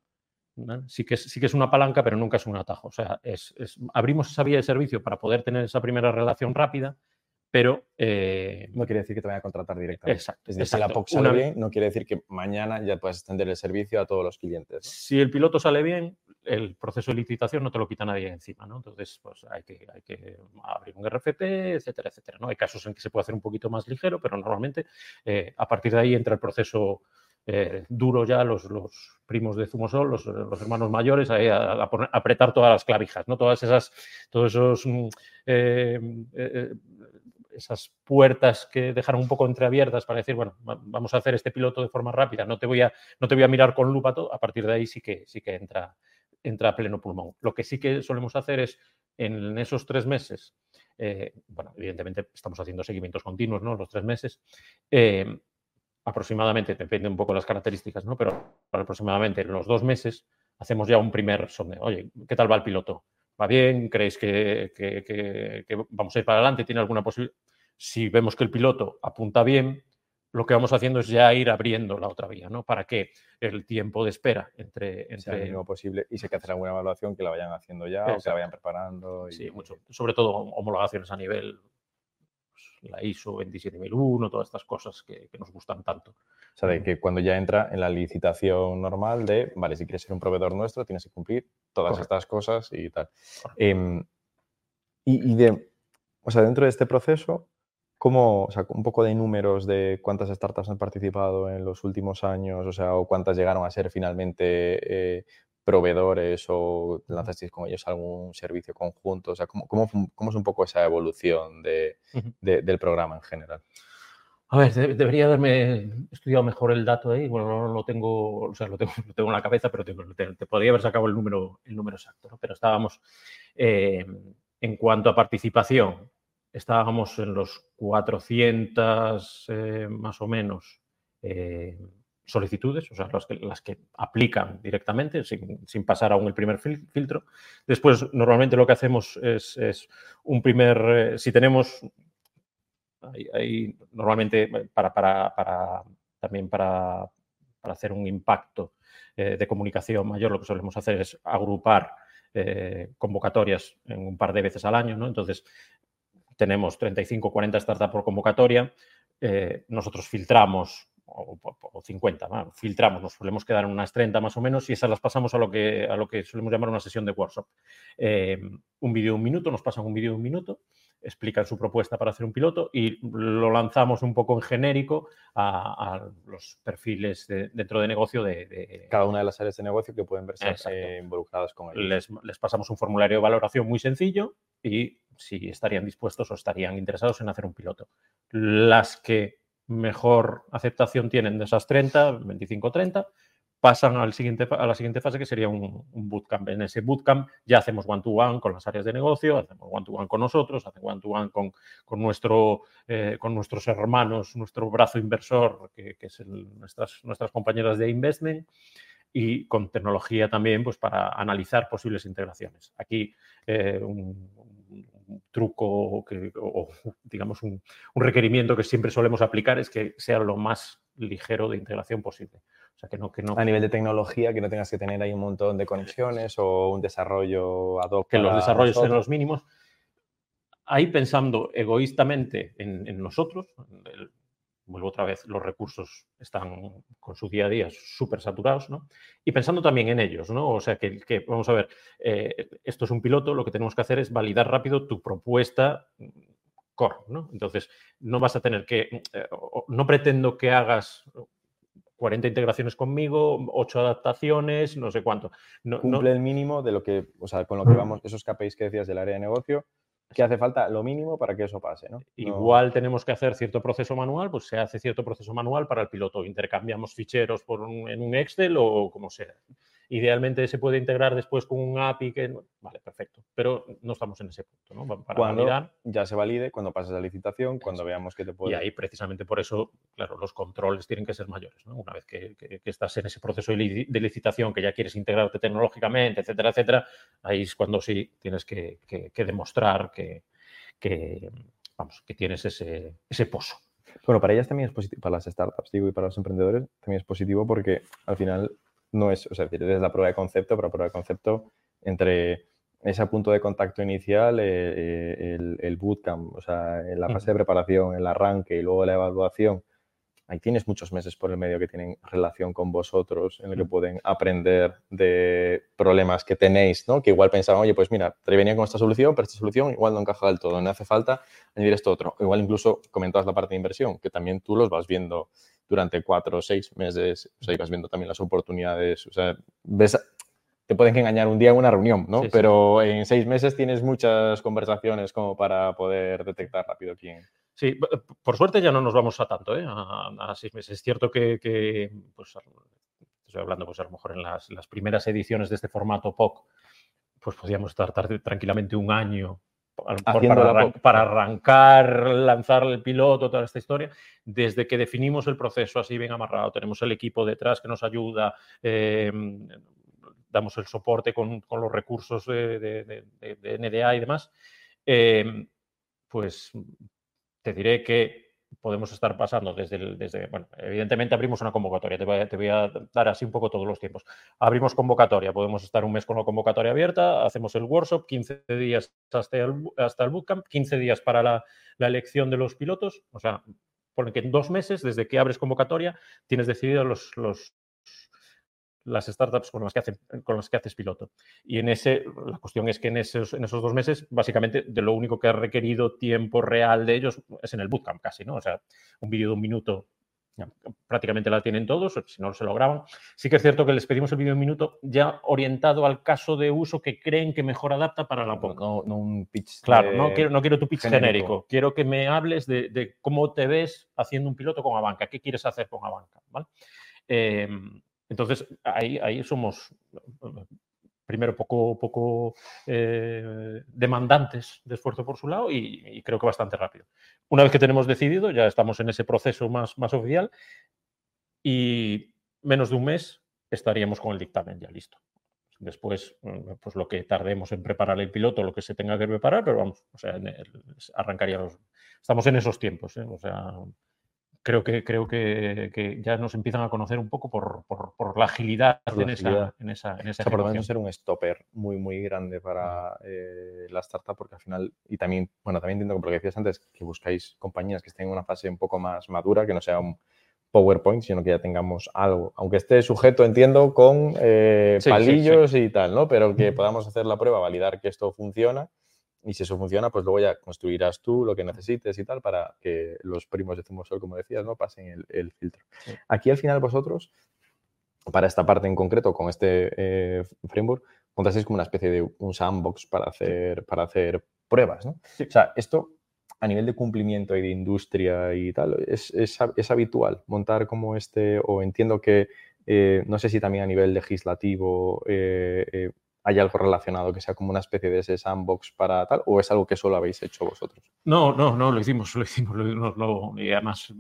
Sí, que es, sí que es una palanca, pero nunca es un atajo. O sea, es, es, abrimos esa vía de servicio para poder tener esa primera relación rápida pero... Eh, no quiere decir que te vayan a contratar directamente. Exacto. Es decir, si la POC sale bien, no quiere decir que mañana ya puedas extender el servicio a todos los clientes. Si el piloto sale bien, el proceso de licitación no te lo quita nadie encima, ¿no? Entonces, pues hay que, hay que abrir un RFP, etcétera, etcétera, ¿no? Hay casos en que se puede hacer un poquito más ligero, pero normalmente eh, a partir de ahí entra el proceso eh, duro ya, los, primos de Zumosol, los, los hermanos mayores, a, apretar todas las clavijas, ¿no? Todas esas, todos esos mm, eh, eh, esas puertas que dejaron un poco entreabiertas para decir, bueno, vamos a hacer este piloto de forma rápida, no te voy a, no te voy a mirar con lupa todo, a partir de ahí sí que, sí que entra, entra a pleno pulmón. Lo que sí que solemos hacer es, en esos tres meses, eh, bueno, evidentemente estamos haciendo seguimientos continuos, ¿no? Los tres meses, aproximadamente, depende un poco de las características, ¿no? Pero aproximadamente en los dos meses hacemos ya un primer sondeo. Oye, ¿qué tal va el piloto? ¿Va bien? ¿Creéis que, que, que, que, vamos a ir para adelante? ¿Tiene alguna posibilidad? Si vemos que el piloto apunta bien, lo que vamos haciendo es ya ir abriendo la otra vía, ¿no? Para que el tiempo de espera entre... entre... Sea el mínimo posible y si hay que hacer alguna evaluación que la vayan haciendo ya Exacto. o que la vayan preparando. Y... Sí, mucho. Sobre todo homologaciones a nivel la ISO 27001, todas estas cosas que, que, nos gustan tanto. O sea, de que cuando ya entra en la licitación normal de, vale, si quieres ser un proveedor nuestro, tienes que cumplir todas Correcto. estas cosas y tal. Eh, y, y, de, o sea, dentro de este proceso, ¿cómo, o sea, un poco de números de cuántas startups han participado en los últimos años, o sea, o cuántas llegaron a ser finalmente eh, proveedores o lanzasteis con ellos algún servicio conjunto? O sea, ¿cómo, cómo, cómo es un poco esa evolución de, de, del programa en general? A ver, de, debería haberme estudiado mejor el dato ahí. Bueno, no lo tengo, o sea, lo tengo, lo tengo en la cabeza, pero te, te, te, podría haber sacado el número, el número exacto, ¿no? Pero estábamos, eh, en cuanto a participación, estábamos en los 400 eh, más o menos eh, solicitudes, o sea, las que, las que aplican directamente sin, sin, pasar aún el primer fil filtro. Después, normalmente lo que hacemos es, es un primer, eh, si tenemos, normalmente para, para, para, también para, para hacer un impacto eh, de comunicación mayor, lo que solemos hacer es agrupar eh, convocatorias en un par de veces al año, ¿no? Entonces, tenemos 35, 40 startups por convocatoria, eh, nosotros filtramos, o, o 50, ¿no? filtramos, nos solemos quedar en unas 30 más o menos y esas las pasamos a lo que, a lo que solemos llamar una sesión de workshop. Eh, un vídeo de un minuto, nos pasan un vídeo de un minuto, explican su propuesta para hacer un piloto y lo lanzamos un poco en genérico a, a los perfiles de, dentro de negocio de, de, Cada una de las áreas de negocio que pueden verse eh, involucradas con ellos. Les, les pasamos un formulario de valoración muy sencillo y si estarían dispuestos o estarían interesados en hacer un piloto. Las que mejor aceptación tienen de esas 30, 25-30, pasan al siguiente, a la siguiente fase que sería un, bootcamp. En ese bootcamp ya hacemos one-to-one -one con las áreas de negocio, hacemos one-to-one -one con nosotros, hacemos one-to-one -one con, con, nuestro, eh, con nuestros hermanos, nuestro brazo inversor, que, es nuestras, nuestras compañeras de investment y con tecnología también pues, para analizar posibles integraciones. Aquí eh, un, un, truco que, o, digamos, un, un, requerimiento que siempre solemos aplicar es que sea lo más ligero de integración posible. O sea, que no, que no... A nivel de tecnología, que no tengas que tener ahí un montón de conexiones o un desarrollo ad hoc. Que los desarrollos sean los mínimos. Ahí pensando egoístamente en, en nosotros, el, vuelvo otra vez, los recursos están con su día a día súper saturados, ¿no? Y pensando también en ellos, ¿no? O sea, que, que vamos a ver, eh, esto es un piloto, lo que tenemos que hacer es validar rápido tu propuesta core, ¿no? Entonces, no vas a tener que, eh, no pretendo que hagas 40 integraciones conmigo, 8 adaptaciones, no sé cuánto. No, Cumple no... el mínimo de lo que, o sea, con lo que vamos, esos KPIs que decías del área de negocio, que hace falta lo mínimo para que eso pase, ¿no? Igual no... tenemos que hacer cierto proceso manual, pues se hace cierto proceso manual para el piloto. Intercambiamos ficheros por un, en un Excel o como sea. Idealmente se puede integrar después con un API que, vale, perfecto, pero no estamos en ese punto, ¿no? Para cuando ya se valide, cuando pases la licitación, cuando veamos que te puede... Y ahí precisamente por eso, claro, los controles tienen que ser mayores, ¿no? Una vez que, estás en ese proceso de licitación, que ya quieres integrarte tecnológicamente, etcétera, etcétera, ahí es cuando sí tienes que, demostrar que, vamos, que tienes ese, ese pozo. Bueno, para ellas también es positivo, para las startups, digo, y para los emprendedores también es positivo porque al final no es, o sea, es la prueba de concepto, pero la prueba de concepto entre ese punto de contacto inicial, eh, eh, el, el, bootcamp, o sea, en la fase de preparación, el arranque y luego la evaluación, ahí tienes muchos meses por el medio que tienen relación con vosotros, en el que pueden aprender de problemas que tenéis, ¿no? Que igual pensaban, oye, pues mira, te venía con esta solución, pero esta solución igual no encaja del todo, no hace falta añadir esto otro. Igual incluso comentabas la parte de inversión, que también tú los vas viendo durante cuatro o seis meses, o sea, y vas viendo también las oportunidades, o sea, ves te pueden engañar un día en una reunión, ¿no? Pero en seis meses tienes muchas conversaciones como para poder detectar rápido quién. Sí, por suerte ya no nos vamos a tanto, ¿eh? A, seis meses. Es cierto que, pues, estoy hablando, pues a lo mejor en las, primeras ediciones de este formato POC, pues podíamos estar tranquilamente un año para, para, arrancar, lanzar el piloto, toda esta historia, desde que definimos el proceso así bien amarrado, tenemos el equipo detrás que nos ayuda, eh, damos el soporte con, los recursos de, NDA y demás, em, pues te diré que podemos estar pasando desde, el, desde, bueno, evidentemente abrimos una convocatoria, te voy, a, dar así un poco todos los tiempos. Abrimos convocatoria, podemos estar un mes con la convocatoria abierta, hacemos el workshop, 15 días hasta el, hasta el bootcamp, 15 días para la, elección de los pilotos, o sea, pone que en dos meses, desde que abres convocatoria, tienes decidido los, los, las startups con las, que hacen, con las que haces piloto. Y en ese, la cuestión es que en esos, en esos dos meses, básicamente, de lo único que ha requerido tiempo real de ellos es en el bootcamp casi, ¿no? O sea, un vídeo de un minuto prácticamente la tienen todos, si no se lo graban. Sí que es cierto que les pedimos el vídeo de un minuto ya orientado al caso de uso que creen que mejor adapta para la POC. No, un pitch. Claro, no, quiero, no quiero tu pitch genérico. Quiero que me hables de, cómo te ves haciendo un piloto con Abanca, qué quieres hacer con Abanca, ¿vale? Em, entonces, ahí, ahí somos, primero, poco, poco eh, demandantes de esfuerzo por su lado y, creo que bastante rápido. Una vez que tenemos decidido, ya estamos en ese proceso más, más oficial y menos de un mes estaríamos con el dictamen ya listo. Después, pues lo que tardemos en preparar el piloto, lo que se tenga que preparar, pero vamos, o sea, arrancaría Estamos en esos tiempos, ¿eh? o sea, creo que, creo que, ya nos empiezan a conocer un poco por, la agilidad, en, Esa, en esa, en esa por lo menos ser un stopper muy, muy grande para eh, la startup, porque al final, y también, bueno, también entiendo que lo que decías antes, que buscáis compañías que estén en una fase un poco más madura, que no sea un PowerPoint, sino que ya tengamos algo, aunque esté sujeto, entiendo, con eh, palillos y tal, ¿no? Pero que podamos hacer la prueba, validar que esto funciona y si eso funciona, pues luego ya construirás tú lo que necesites y tal para que los primos de Zumosol, como decías, ¿no? pasen el, filtro. Aquí al final vosotros, para esta parte en concreto, con este eh, framework, contasteis como una especie de un sandbox para hacer, para hacer pruebas, ¿no? O sea, esto a nivel de cumplimiento y de industria y tal, ¿es, es, habitual montar como este, o entiendo que, eh, no sé si también a nivel legislativo eh, hay algo relacionado que sea como una especie de ese sandbox para tal, o es algo que solo habéis hecho vosotros? No, no, no, lo hicimos, lo hicimos, y además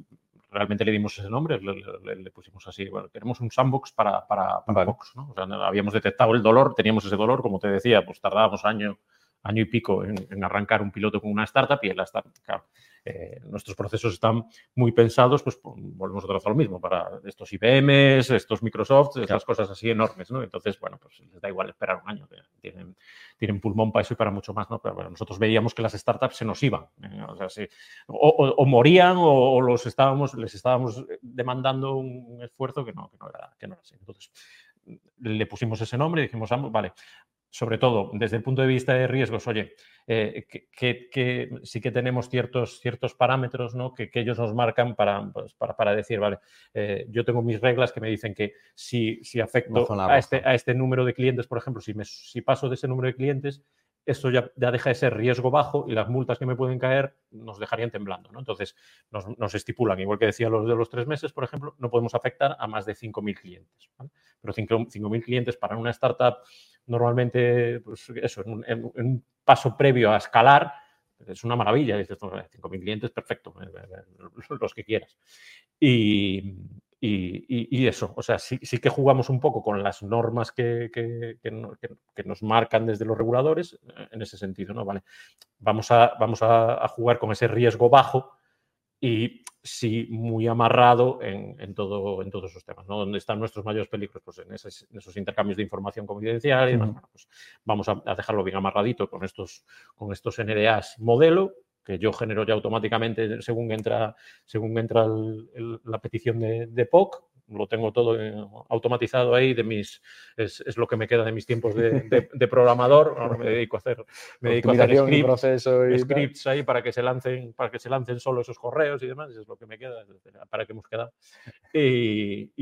realmente le dimos ese nombre, le, pusimos así, bueno, tenemos un sandbox para, para, Box, ¿no? O sea, habíamos detectado el dolor, teníamos ese dolor, como te decía, pues tardábamos año, año y pico en, arrancar un piloto con una startup y en la startup, claro, eh, nuestros procesos están muy pensados, pues volvemos otra vez a lo mismo, para estos IBMs, estos Microsoft, estas cosas así enormes, ¿no? Entonces, bueno, pues les da igual esperar un año, tienen, tienen pulmón para eso y para mucho más, ¿no? Pero bueno, nosotros veíamos que las startups se nos iban, ¿eh? o, sea, o, morían o, los estábamos, les estábamos demandando un esfuerzo que no, que no, era, que no era así. Entonces, le pusimos ese nombre y dijimos, vale, sobre todo desde el punto de vista de riesgos, oye, eh, que, sí que tenemos ciertos, ciertos parámetros ¿no? que, ellos nos marcan para, pues, para, decir, vale, eh, yo tengo mis reglas que me dicen que si, si afecto a este, a este número de clientes, por ejemplo, si, me, si paso de ese número de clientes, esto ya, deja de ser riesgo bajo y las multas que me pueden caer nos dejarían temblando. ¿no? Entonces, nos, estipulan, igual que decía los de los tres meses, por ejemplo, no podemos afectar a más de 5.000 clientes. Pero 5.000 clientes para una startup, normalmente, pues eso, en un, paso previo a escalar, es una maravilla. Dices, 5.000 clientes, perfecto, eh, eh, eh, los que quieras. Y, y, eso, o sea, sí, sí, que jugamos un poco con las normas que, que, que, nos marcan desde los reguladores eh, en ese sentido, ¿no? Vale, vamos a, vamos a, jugar con ese riesgo bajo y sí muy amarrado en, en, todo, en todos esos temas, ¿no? ¿Dónde están nuestros mayores peligros? Pues en, esos intercambios de información confidencial y demás. pues vamos a, dejarlo bien amarradito con estos, con estos NDAs modelo que yo genero ya automáticamente según entra, según entra la petición de, POC. Lo tengo todo eh, automatizado ahí, de mis, es, lo que me queda de mis tiempos de, programador. Ahora me dedico a hacer, me dedico a hacer scripts, ahí para que se lancen, para que se lancen solo esos correos y demás. es lo que me queda, para que hemos quedado. Y,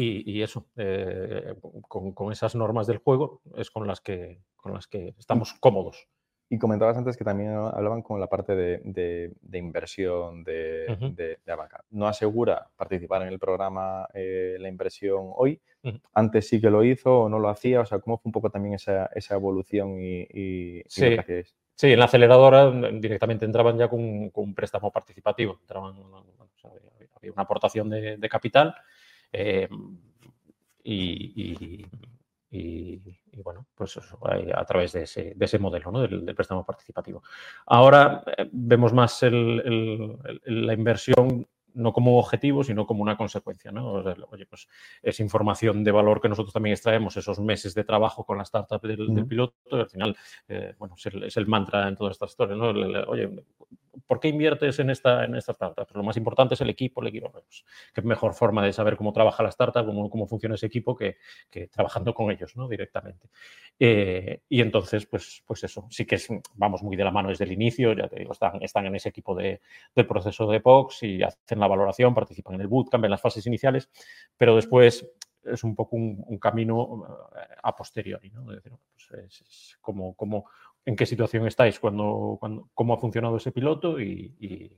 y, eso, eh, con, con, esas normas del juego es con las que, con las que estamos cómodos. Y comentabas antes que también hablaban con la parte de, inversión de, de, banca. No asegura participar en el programa eh, la inversión hoy. Antes sí que lo hizo o no lo hacía. O sea, ¿cómo fue un poco también esa, evolución y, sí. Sí, en la aceleradora mm, directamente entraban ya con, un préstamo participativo. Entraban, había una aportación de, capital eh, y y, bueno, pues a través de ese, de ese modelo ¿no? del, préstamo participativo. Ahora eh, vemos más la inversión no como objetivo, sino como una consecuencia. ¿no? oye, pues es información de valor que nosotros también extraemos, esos meses de trabajo con la startup del, piloto, y al final, eh, bueno, es el, mantra en toda esta historia. ¿no? oye, ¿por qué inviertes en esta, en esta startup? Pero lo más importante es el equipo, el equipo. Pues, qué mejor forma de saber cómo trabaja la startup, cómo, cómo funciona ese equipo que, trabajando con ellos ¿no? directamente. Eh, y entonces, pues, pues eso, sí que es, vamos muy de la mano desde el inicio, ya te digo, están, están en ese equipo de, del proceso de POX y hacen la valoración, participan en el bootcamp, en las fases iniciales, pero después es un poco un, camino eh, a posteriori, ¿no? Es decir, pues es, como, como en qué situación estáis, cuando, cuando, cómo ha funcionado ese piloto y,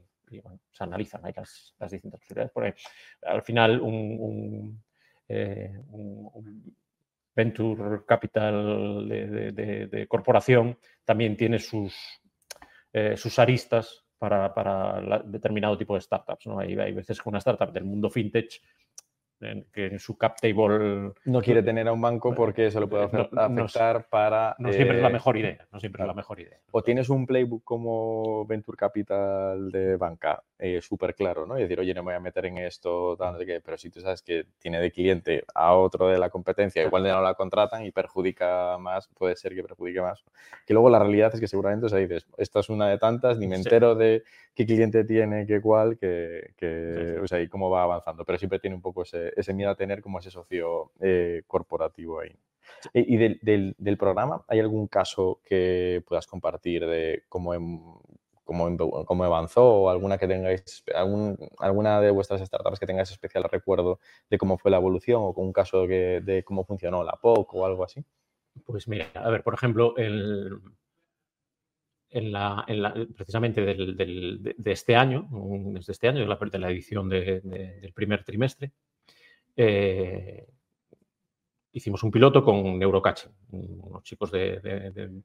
se analizan ahí las, distintas posibilidades. Porque al final un, eh, venture capital de, corporación también tiene sus, eh, sus aristas para, determinado tipo de startups. ¿no? Hay, hay veces que una startup del mundo fintech que en su cap table... No quiere tener a un banco porque eso lo puede afectar para... No siempre es la eh, mejor idea, no siempre es la mejor idea. O tienes un playbook como Venture Capital de banca eh, súper claro, ¿no? Y decir, oye, no me voy a meter en esto, pero si tú sabes que tiene de cliente a otro de la competencia, igual de no la contratan y perjudica más, puede ser que perjudique más. Que luego la realidad es que seguramente, o sea, dices, esta es una de tantas, ni me entero de qué cliente tiene, qué cuál, que, o sea, y cómo va avanzando, pero siempre tiene un poco ese, miedo a tener como ese socio eh, corporativo ahí. ¿Y, del, del, programa hay algún caso que puedas compartir de cómo, cómo, avanzó o alguna que tengáis, alguna de vuestras startups que tengáis especial recuerdo de cómo fue la evolución o con un caso de, cómo funcionó la POC o algo así? Pues mira, a ver, por ejemplo, el, en la, precisamente de, este año, desde este año, de la, de la edición del primer trimestre, eh, hicimos un piloto con Neurocatching, unos chicos de,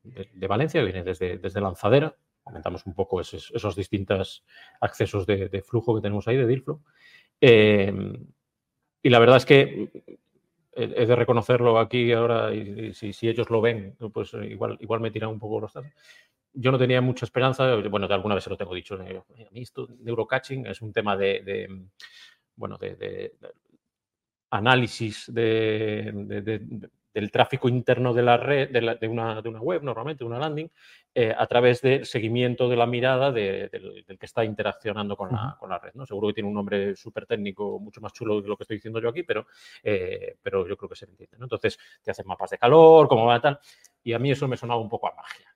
Valencia que vienen desde, desde Lanzadera, comentamos un poco esos, distintos accesos de, flujo que tenemos ahí, de Dealflow. Em, y la verdad es que he de reconocerlo aquí ahora, y, si, ellos lo ven, pues igual, igual me tiran un poco los datos. Yo no tenía mucha esperanza, bueno, de alguna vez se lo tengo dicho, a mí esto, neurocatching es un tema de, bueno, de, análisis de, del tráfico interno de la red, de, una, web, normalmente, una landing, eh, a través del seguimiento de la mirada del, que está interaccionando con la, red. ¿no? Seguro que tiene un nombre súper técnico, mucho más chulo de lo que estoy diciendo yo aquí, pero, eh, pero yo creo que se entiende. Entonces, te hacen mapas de calor, cómo va tal, y a mí eso me sonaba un poco a magia.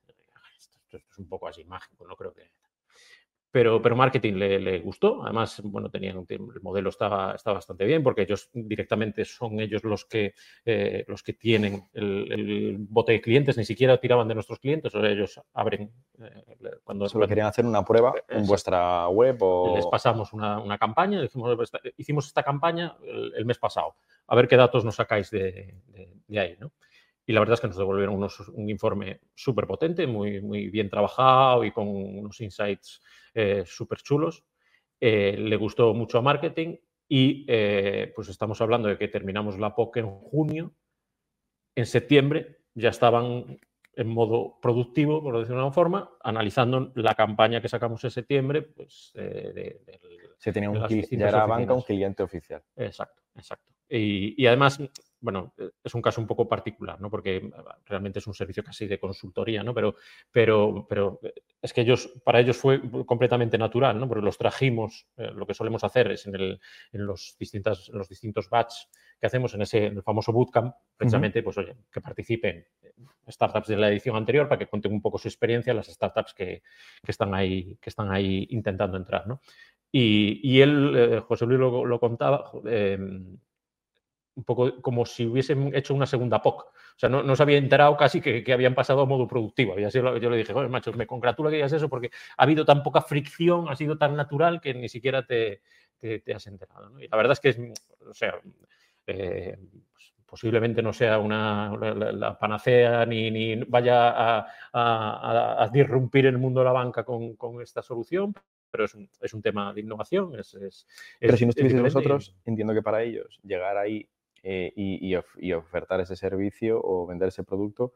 Esto, es un poco así mágico, no creo que... pero, pero marketing le, gustó. Además, bueno, tenían, el modelo estaba, está bastante bien porque ellos directamente son ellos los que, eh, los que tienen el, bote de clientes, ni siquiera tiraban de nuestros clientes, o ellos abren eh, cuando... Solo querían hacer una prueba en vuestra web o... Les pasamos una, campaña, dijimos, hicimos esta campaña el, mes pasado, a ver qué datos nos sacáis de, de ahí, ¿no? y la verdad es que nos devolvieron un informe súper potente, muy, muy bien trabajado y con unos insights eh, súper chulos. Eh, le gustó mucho a marketing y eh, pues estamos hablando de que terminamos la POC en junio. En septiembre ya estaban en modo productivo, por decirlo de una forma, analizando la campaña que sacamos en septiembre. Pues, Se tenía un, ya era banca un cliente oficial. Exacto, exacto. y además bueno, eh, es un caso un poco particular, ¿no? Porque mm, realmente es un servicio casi de consultoría, ¿no? Pero, pero, pero eh, es que ellos, para ellos fue completamente natural, ¿no? Porque los trajimos, eh, lo que solemos hacer es en, el, en, los, distintas, los distintos batch que hacemos en ese el famoso bootcamp, precisamente, pues oye, que participen startups de la edición anterior para que cuenten un poco su experiencia, las startups que, que están, ahí, que están ahí intentando entrar, ¿no? Y, y él, José Luis lo, lo contaba, em, un poco como si hubiesen hecho una segunda POC. O sea, no, no se había enterado casi que, que, habían pasado a modo productivo. Y así yo le dije, oye, macho, me congratulo que digas eso porque ha habido tan poca fricción, ha sido tan natural que ni siquiera te, te, has enterado. ¿no? Y la verdad es que, es, o sea, eh, pues, posiblemente no sea una, la, panacea ni, ni vaya a, a, a, disrumpir el mundo de la banca con, con esta solución, pero es un, es un, tema de innovación. Es, es, pero si no estuvieseis vosotros, entiendo que para ellos llegar ahí eh, y, ofertar ese servicio o vender ese producto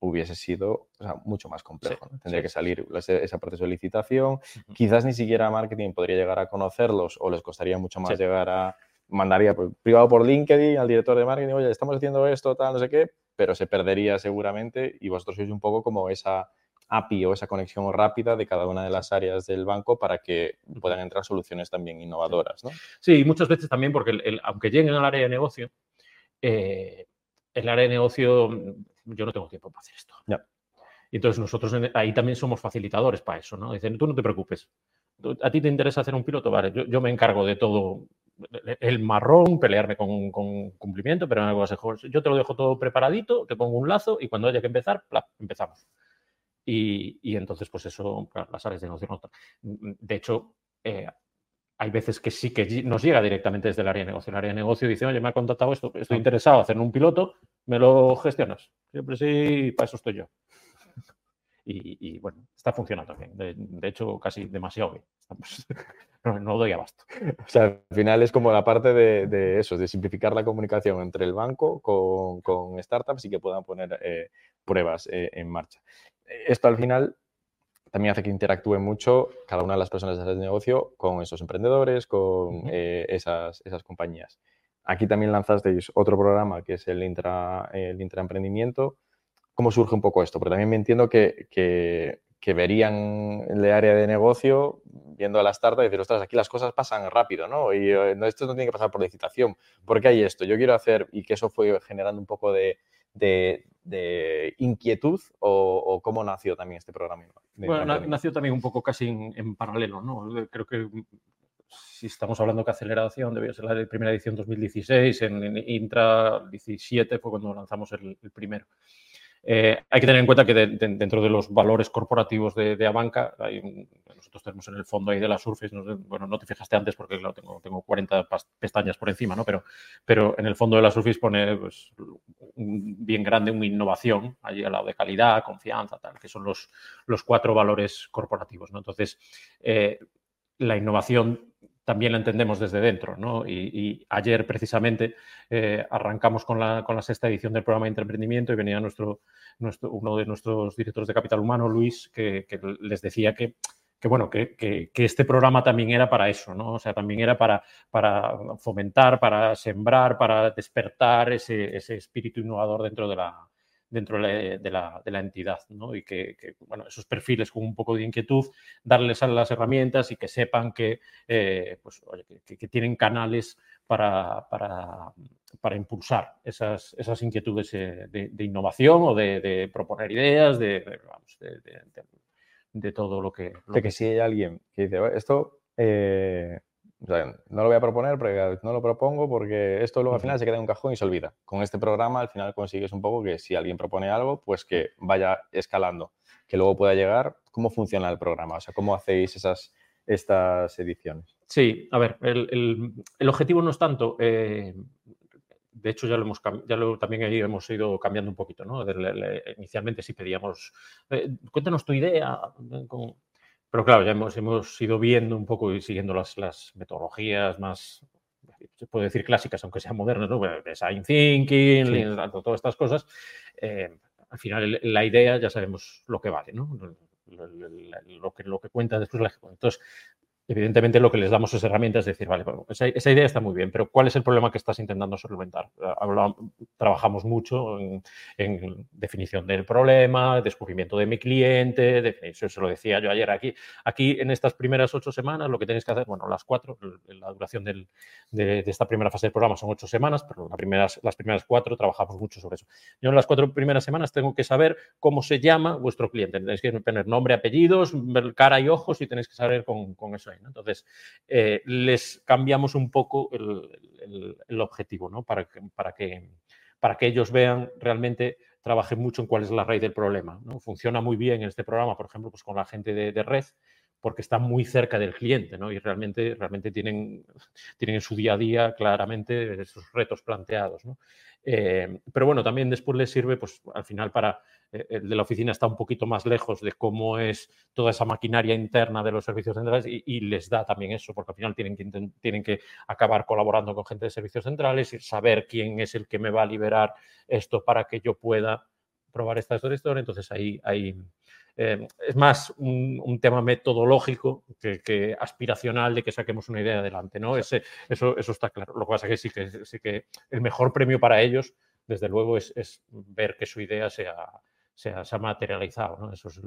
hubiese sido mucho más complejo. Tendría que salir esa proceso de licitación. Quizás ni siquiera marketing podría llegar a conocerlos o les costaría mucho más llegar a mandaría privado por LinkedIn al director de marketing, oye, estamos haciendo esto, tal, no sé qué, pero se perdería seguramente y vosotros sois un poco como esa API o esa conexión rápida de cada una de las áreas del banco para que puedan entrar soluciones también innovadoras. ¿no? Sí, muchas veces también porque aunque lleguen al área de negocio, eh, el área de negocio, mm, yo no tengo tiempo para hacer esto. Y entonces nosotros ahí también somos facilitadores para eso, ¿no? Dicen, tú no te preocupes, a ti te interesa hacer un piloto, vale, yo, me encargo de todo, el marrón, pelearme con, cumplimiento, pero algo así, yo te lo dejo todo preparadito, te pongo un lazo y cuando haya que empezar, empezamos. Y, y, entonces, pues eso, las áreas de negocio no. De hecho, eh, hay veces que sí que nos llega directamente desde el área de negocio. El área de negocio dice, oye, me ha contactado esto, estoy interesado en hacer un piloto, ¿me lo gestionas? Siempre sí, para eso estoy yo. Y, bueno, está funcionando bien. De, hecho, casi demasiado bien. no, doy abasto. O sea, al final es como la parte de, eso, de simplificar la comunicación entre el banco con, startups y que puedan poner eh, pruebas eh, en marcha. Esto al final también hace que interactúe mucho cada una de las personas del negocio con esos emprendedores, con eh, esas, esas compañías. Aquí también lanzasteis otro programa que es el, intra, el intraemprendimiento. ¿Cómo surge un poco esto? Porque también me entiendo que, que, que verían el área de negocio viendo a la startup y decir, ostras, aquí las cosas pasan rápido, ¿no? Y eh, esto no tiene que pasar por licitación. ¿Por qué hay esto? Yo quiero hacer, y que eso fue generando un poco de, de, inquietud o, cómo nació también este programa? Bueno, nació también un poco casi en, paralelo, ¿no? Creo que si estamos hablando que aceleración debió ser la primera edición 2016, en, Intra 17 fue cuando lanzamos el primero. Eh, hay que tener en cuenta que dentro de los valores corporativos de, de Abanca, nosotros tenemos en el fondo ahí de la Surface, bueno, no te fijaste antes porque claro, tengo, tengo 40 pestañas por encima, ¿no? Pero, pero en el fondo de la Surface pone pues, bien grande una innovación, allí al lado de calidad, confianza, tal, que son los, los cuatro valores corporativos, ¿no? Entonces, eh, la innovación también la entendemos desde dentro. ¿no? Y, ayer precisamente eh, arrancamos con la, con la, sexta edición del programa de emprendimiento y venía nuestro, nuestro, uno de nuestros directores de capital humano, Luis, que, les decía que, que bueno, que, que, este programa también era para eso, ¿no? O sea, también era para, para fomentar, para sembrar, para despertar ese, ese espíritu innovador dentro de la, dentro de la, de la, entidad, ¿no? Y que, bueno, esos perfiles con un poco de inquietud, darles a las herramientas y que sepan que, eh, pues, que, tienen canales para, para, para impulsar esas, esas inquietudes eh, de, innovación o de, proponer ideas, de, de todo lo que... Lo que, si hay alguien que dice, esto eh, no lo voy a proponer porque no lo propongo porque esto luego al final se queda en un cajón y se olvida. Con este programa al final consigues un poco que si alguien propone algo, pues que vaya escalando, que luego pueda llegar. ¿Cómo funciona el programa? O sea, ¿cómo hacéis esas, estas ediciones? Sí, a ver, el, objetivo no es tanto... Eh, de hecho, ya lo hemos ya lo, también ahí hemos ido cambiando un poquito, ¿no? inicialmente sí pedíamos, eh, cuéntanos tu idea, con, pero claro, ya hemos, hemos ido viendo un poco y siguiendo las, las metodologías más, se puede decir clásicas, aunque sean modernas, ¿no? Design thinking, todas estas cosas. Eh, al final, la idea ya sabemos lo que vale, ¿no? Lo, que, lo que cuenta después la ejecución. Entonces, evidentemente lo que les damos es herramientas, es decir, vale, esa, idea está muy bien, pero ¿cuál es el problema que estás intentando solventar? trabajamos mucho en, definición del problema, descubrimiento de mi cliente, eso se lo decía yo ayer aquí. Aquí en estas primeras ocho semanas lo que tenéis que hacer, bueno, las cuatro, la duración de, esta primera fase del programa son ocho semanas, pero las primeras, las primeras cuatro trabajamos mucho sobre eso. Yo en las cuatro primeras semanas tengo que saber cómo se llama vuestro cliente. Tenéis que tener nombre, apellidos, cara y ojos y tenéis que saber con, con eso entonces, eh, les cambiamos un poco el, objetivo, ¿no? Para que, para, que, para que ellos vean realmente trabajen mucho en cuál es la raíz del problema. ¿no? Funciona muy bien en este programa, por ejemplo, pues con la gente de, red, porque está muy cerca del cliente ¿no? y realmente, realmente tienen, tienen en su día a día claramente esos retos planteados. ¿no? Eh, pero bueno, también después les sirve, pues al final para el de la oficina está un poquito más lejos de cómo es toda esa maquinaria interna de los servicios centrales y, les da también eso, porque al final tienen que, tienen que acabar colaborando con gente de servicios centrales y saber quién es el que me va a liberar esto para que yo pueda probar esta historia. Entonces ahí, ahí eh, es más un, tema metodológico que, aspiracional de que saquemos una idea adelante, ¿no? Ese, eso, eso está claro. Lo que pasa es que sí que, sí que el mejor premio para ellos, desde luego, es, ver que su idea se ha, materializado, ¿no? Eso es,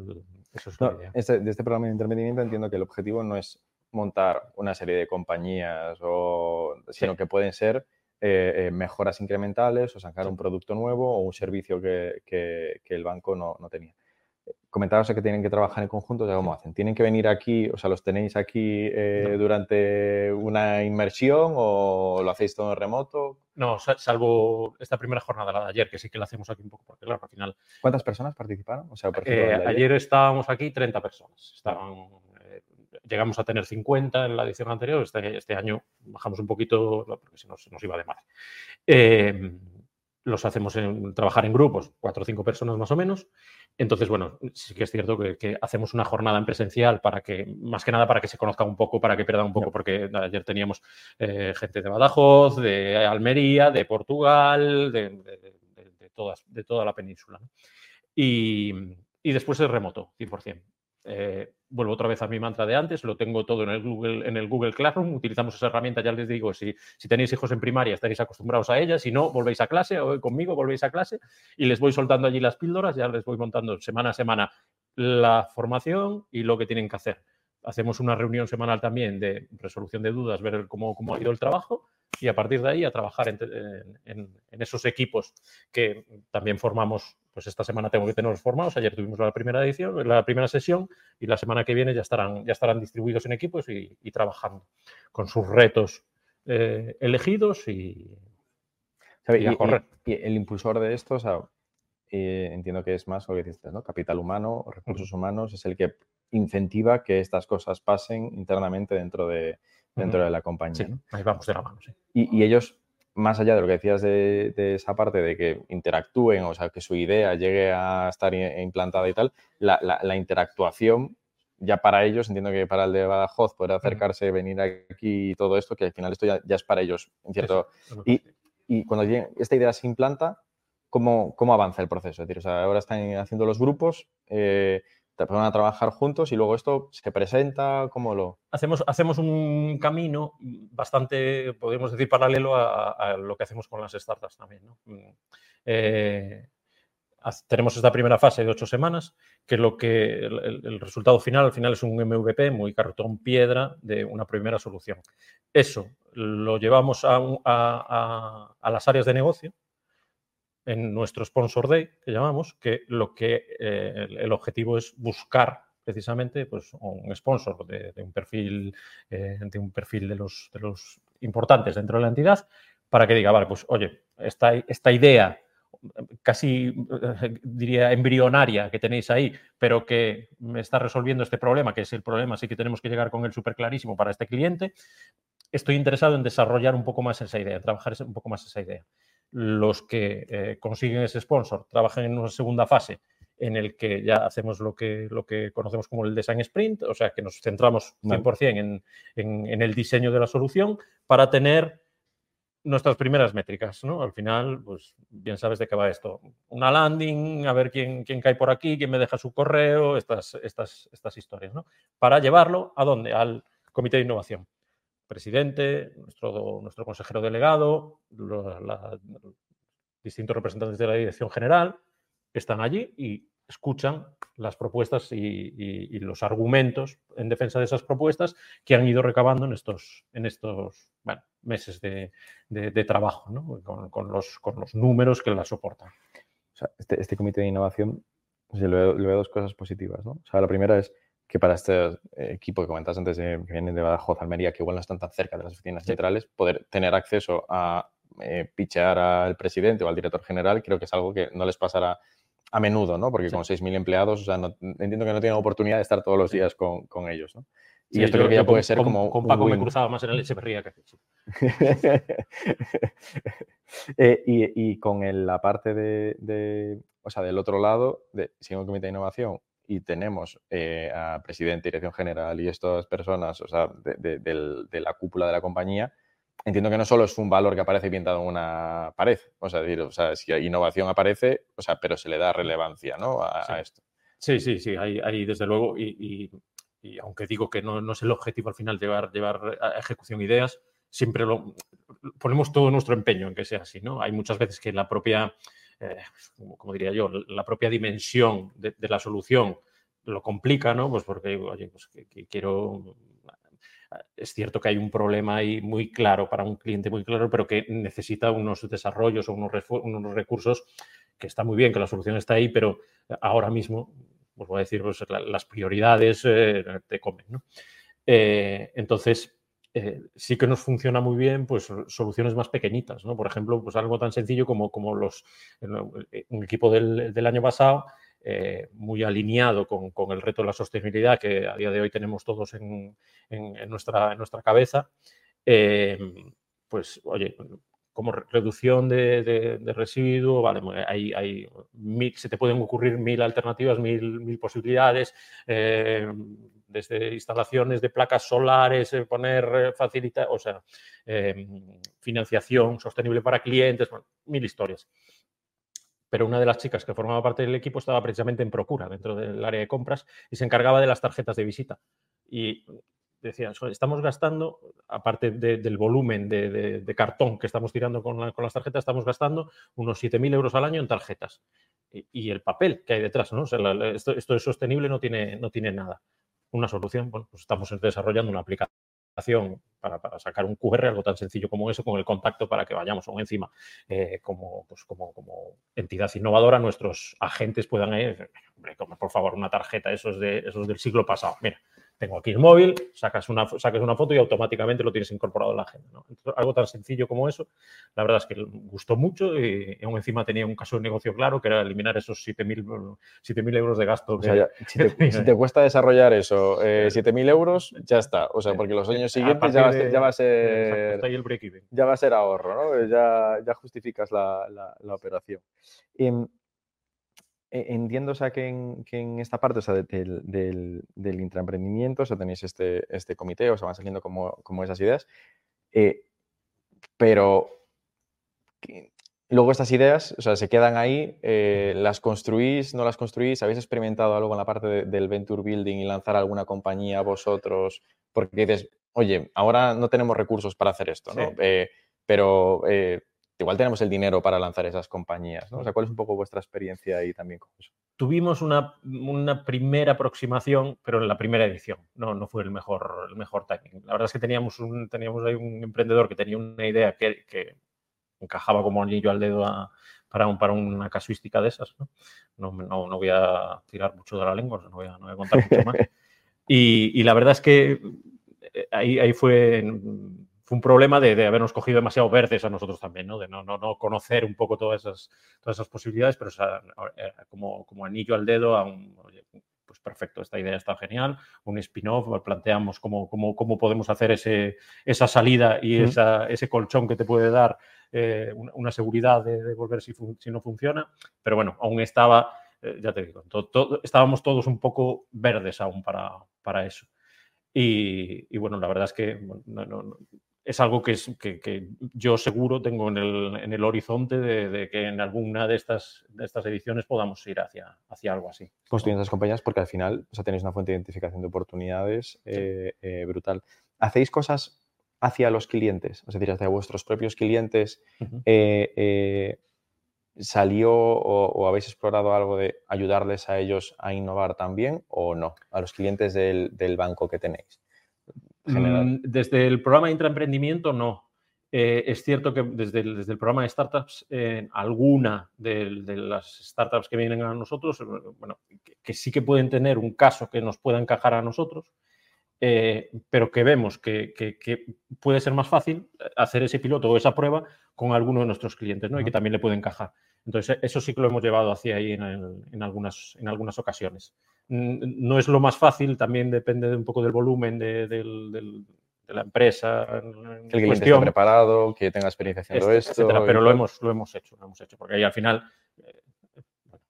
eso es idea. Este, de este programa de intervenimiento entiendo que el objetivo no es montar una serie de compañías, o, sino que pueden ser eh, eh, mejoras incrementales o sacar un producto nuevo o un servicio que, que, el banco no, no tenía comentabas que tienen que trabajar en conjunto, ¿cómo hacen? ¿Tienen que venir aquí, o sea, los tenéis aquí eh, durante una inmersión o lo hacéis todo en remoto? No, salvo esta primera jornada, la de ayer, que sí que la hacemos aquí un poco, porque claro, al final... ¿Cuántas personas participaron? O sea, eh, ayer. estábamos aquí 30 personas. Eh, llegamos a tener 50 en la edición anterior, este, este año bajamos un poquito porque se nos, iba de más los hacemos en, trabajar en grupos, cuatro o cinco personas más o menos. Entonces, bueno, sí que es cierto que, hacemos una jornada en presencial para que, más que nada, para que se conozca un poco, para que pierdan un poco, porque ayer teníamos eh, gente de Badajoz, de Almería, de Portugal, de, todas, de toda la península. Y, y, después es remoto, 100%. Eh, vuelvo otra vez a mi mantra de antes, lo tengo todo en el Google, en el Google Classroom, utilizamos esa herramienta, ya les digo, si, si tenéis hijos en primaria estaréis acostumbrados a ella, si no, volvéis a clase o conmigo volvéis a clase y les voy soltando allí las píldoras, ya les voy montando semana a semana la formación y lo que tienen que hacer. Hacemos una reunión semanal también de resolución de dudas, ver cómo, cómo ha ido el trabajo y a partir de ahí a trabajar en, esos equipos que también formamos, pues esta semana tengo que tenerlos formados, ayer tuvimos la primera edición, la primera sesión y la semana que viene ya estarán, ya estarán distribuidos en equipos y, trabajando con sus retos eh, elegidos y, a correr. Y, el impulsor de esto, eh, entiendo que es más lo que dices, ¿no? Capital humano, recursos humanos, es el que incentiva que estas cosas pasen internamente dentro de, dentro de la compañía. ahí vamos de la mano, y, ellos, más allá de lo que decías de, esa parte de que interactúen, o sea, que su idea llegue a estar implantada y tal, la, interactuación ya para ellos, entiendo que para el de Badajoz poder acercarse, venir aquí y todo esto, que al final esto ya, es para ellos, cierto. y, y, cuando esta idea se implanta, ¿cómo, ¿cómo avanza el proceso? Es decir, o sea, ahora están haciendo los grupos, eh, van a trabajar juntos y luego esto se presenta, ¿cómo lo...? Hacemos, hacemos un camino bastante, podemos decir, paralelo a, lo que hacemos con las startups también. Mm, eh, tenemos esta primera fase de ocho semanas, que es lo que el, resultado final, al final es un MVP muy cartón piedra de una primera solución. Eso lo llevamos a, a las áreas de negocio, en nuestro Sponsor Day, que llamamos, que lo que eh, el objetivo es buscar precisamente pues, un sponsor de, un perfil, eh, de un perfil de los, de los importantes dentro de la entidad para que diga, vale, pues oye, esta, esta idea casi diría embrionaria que tenéis ahí, pero que me está resolviendo este problema, que es el problema, así que tenemos que llegar con él súper clarísimo para este cliente. Estoy interesado en desarrollar un poco más esa idea, trabajar un poco más esa idea. Los que eh, consiguen ese sponsor trabajan en una segunda fase en el que ya hacemos lo que, lo que conocemos como el design sprint, o sea, que nos centramos 100% en, en el diseño de la solución para tener nuestras primeras métricas, ¿no? Al final, pues bien sabes de qué va esto. Una landing, a ver quién, quién cae por aquí, quién me deja su correo, estas, estas, estas historias, ¿no? Para llevarlo a dónde? Al comité de innovación. Presidente, nuestro, nuestro consejero delegado, los distintos representantes de la dirección general están allí y escuchan las propuestas y, los argumentos en defensa de esas propuestas que han ido recabando en estos, en estos meses de, trabajo, con, los, con, los, números que la soportan. este, este, comité de innovación, le, veo, dos cosas positivas. ¿no? O sea, la primera es que para este equipo que comentas antes, que viene de Badajoz, Almería, que igual no están tan cerca de las oficinas centrales, poder tener acceso a eh, pichear al presidente o al director general, creo que es algo que no les pasará a menudo, ¿no? Porque con 6.000 empleados, o sea, entiendo que no tienen oportunidad de estar todos los días con, con ellos, ¿no? Y esto creo que ya puede ser como. Con Paco me cruzaba más en el Echeverría que eh, y, y, con el, la parte de, de, o sea, del otro lado, de, si un comité de innovación y tenemos eh, a presidente, dirección general y estas personas, o sea, de, de la cúpula de la compañía, entiendo que no solo es un valor que aparece pintado en una pared, o sea, decir, o sea, si innovación aparece, o sea, pero se le da relevancia, ¿no? A, esto. Sí, sí, sí, hay, desde luego, y, aunque digo que no, es el objetivo al final llevar, llevar a ejecución ideas, siempre lo, ponemos todo nuestro empeño en que sea así, ¿no? Hay muchas veces que la propia, eh, como diría yo, la propia dimensión de, la solución lo complica, ¿no? Pues porque, oye, pues quiero es cierto que hay un problema ahí muy claro para un cliente muy claro, pero que necesita unos desarrollos o unos, recursos que está muy bien, que la solución está ahí, pero ahora mismo, os voy a decir, pues, las prioridades eh, te comen. Eh, entonces, eh, sí que nos funciona muy bien pues, soluciones más pequeñitas. ¿no? Por ejemplo, pues algo tan sencillo como, como los, un equipo del, del año pasado eh, muy alineado con, el reto de la sostenibilidad que a día de hoy tenemos todos en, nuestra, en nuestra, cabeza, eh, pues oye, como reducción de, residuos, vale, hay, hay se te pueden ocurrir mil alternativas, mil, mil posibilidades, eh, desde instalaciones de placas solares, poner facilita, o sea, financiación sostenible para clientes, mil historias pero una de las chicas que formaba parte del equipo estaba precisamente en Procura, dentro del área de compras, y se encargaba de las tarjetas de visita. Y decían, estamos gastando, aparte del volumen de, cartón que estamos tirando con, las tarjetas, estamos gastando unos 7.000 euros al año en tarjetas. Y, el papel que hay detrás, ¿no? esto, esto, es sostenible, no tiene, no tiene nada. Una solución, bueno, pues estamos desarrollando una aplicación para, sacar un QR, algo tan sencillo como eso, con el contacto para que vayamos aún encima eh, como, pues como, como, entidad innovadora, nuestros agentes puedan ir, hombre, por favor, una tarjeta, esos, de, esos del siglo pasado. Mira, tengo aquí el móvil, sacas una, sacas una foto y automáticamente lo tienes incorporado en la agenda. algo tan sencillo como eso, la verdad es que gustó mucho y, aún encima tenía un caso de negocio claro que era eliminar esos 7.000 euros de gasto. si, te, cuesta desarrollar eso, 7.000 eh, euros, ya está. O sea, porque los años siguientes ya va, a ser... ya va a ser ahorro, ¿no? Ya, ya justificas la, la, operación. Entiendo, o sea, que en, esta parte, o sea, del, del, intraemprendimiento, o sea, tenéis este, este comité, o sea, van saliendo como, como esas ideas, eh, pero luego estas ideas, o sea, se quedan ahí, eh, las construís, no las construís, ¿habéis experimentado algo en la parte del venture building y lanzar alguna compañía vosotros? Porque dices, oye, ahora no tenemos recursos para hacer esto, ¿no? Eh, pero igual tenemos el dinero para lanzar esas compañías. ¿no? O sea, ¿cuál es un poco vuestra experiencia ahí también con eso? Tuvimos una, primera aproximación, pero en la primera edición. No, no fue el mejor, el mejor timing. La verdad es que teníamos, un, teníamos ahí un emprendedor que tenía una idea que, encajaba como anillo al dedo para, un, para una casuística de esas. ¿no? No, no, voy a tirar mucho de la lengua, no voy a, no voy a contar mucho más. Y, y, la verdad es que eh, ahí, ahí fue, fue un problema de, de, habernos cogido demasiado verdes a nosotros también, ¿no? de no, no, no conocer un poco todas esas, todas esas posibilidades, pero o sea, como, como anillo al dedo a un, oye, pues perfecto, esta idea está genial, un spin-off, planteamos cómo, cómo, cómo, podemos hacer ese, esa salida y esa, ese colchón que te puede dar eh, una, una, seguridad de, de volver si, si, no funciona, pero bueno, aún estaba, eh, ya te digo, to, to, estábamos todos un poco verdes aún para, para eso. Y, y, bueno, la verdad es que bueno, no, no, es algo que, es, que, que, yo seguro tengo en el, en el horizonte de, de, que en alguna de estas, de estas ediciones podamos ir hacia, hacia algo así. Construyendo esas compañías porque al final o sea, tenéis una fuente de identificación de oportunidades eh, eh, brutal. ¿Hacéis cosas hacia los clientes? Es decir, hacia vuestros propios clientes. Uh -huh. eh, ¿Salió o, o, habéis explorado algo de ayudarles a ellos a innovar también o no? A los clientes del, del banco que tenéis. General. Mm, desde el programa de intraemprendimiento, no. Eh, es cierto que desde el, desde el, programa de startups, eh, alguna de, de, las startups que vienen a nosotros, bueno, que, que, sí que pueden tener un caso que nos pueda encajar a nosotros, eh, pero que vemos que, que, que, puede ser más fácil hacer ese piloto o esa prueba con alguno de nuestros clientes, ¿no? Y que también le puede encajar. Entonces, eso sí que lo hemos llevado hacia ahí en, en, algunas, en algunas ocasiones. No es lo más fácil, también depende de un poco del volumen de, la empresa. En que el cliente esté preparado, que tenga experiencia haciendo este, esto. Etcétera, pero lo hemos, lo hemos hecho, lo hemos hecho, porque ahí al final eh,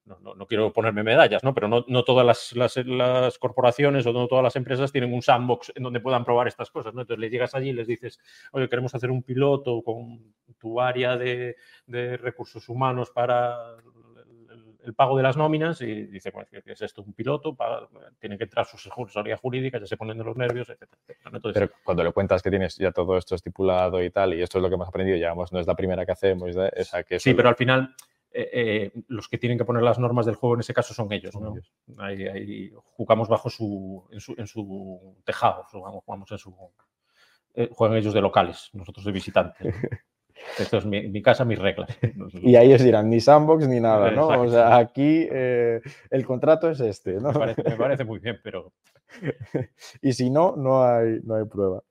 no, no, no, quiero ponerme medallas, ¿no? pero no, no todas las, las, las, corporaciones o no todas las empresas tienen un sandbox en donde puedan probar estas cosas. ¿no? Entonces le llegas allí y les dices, oye, queremos hacer un piloto con tu área de, de recursos humanos para el pago de las nóminas y dice, bueno, ¿qué es esto? Un piloto, para, tiene que entrar su asesoría jurídica, ya se ponen de los nervios, etc. Entonces, Pero cuando le cuentas que tienes ya todo esto estipulado y tal, y esto es lo que hemos aprendido, ya no es la primera que hacemos, esa que Sí, pero al final eh, eh, los que tienen que poner las normas del juego en ese caso son ellos. ¿no? ellos. Ahí, ahí, jugamos bajo su en, su, en su tejado, jugamos, jugamos en su... Eh, juegan ellos de locales, nosotros de visitantes. Esto es mi, mi, casa, mis reglas. Y ahí ellos dirán, ni sandbox ni nada, ¿no? Exacto. O sea, aquí eh, el contrato es este, ¿no? Me parece, me parece, muy bien, pero... y si no, no hay, no hay prueba.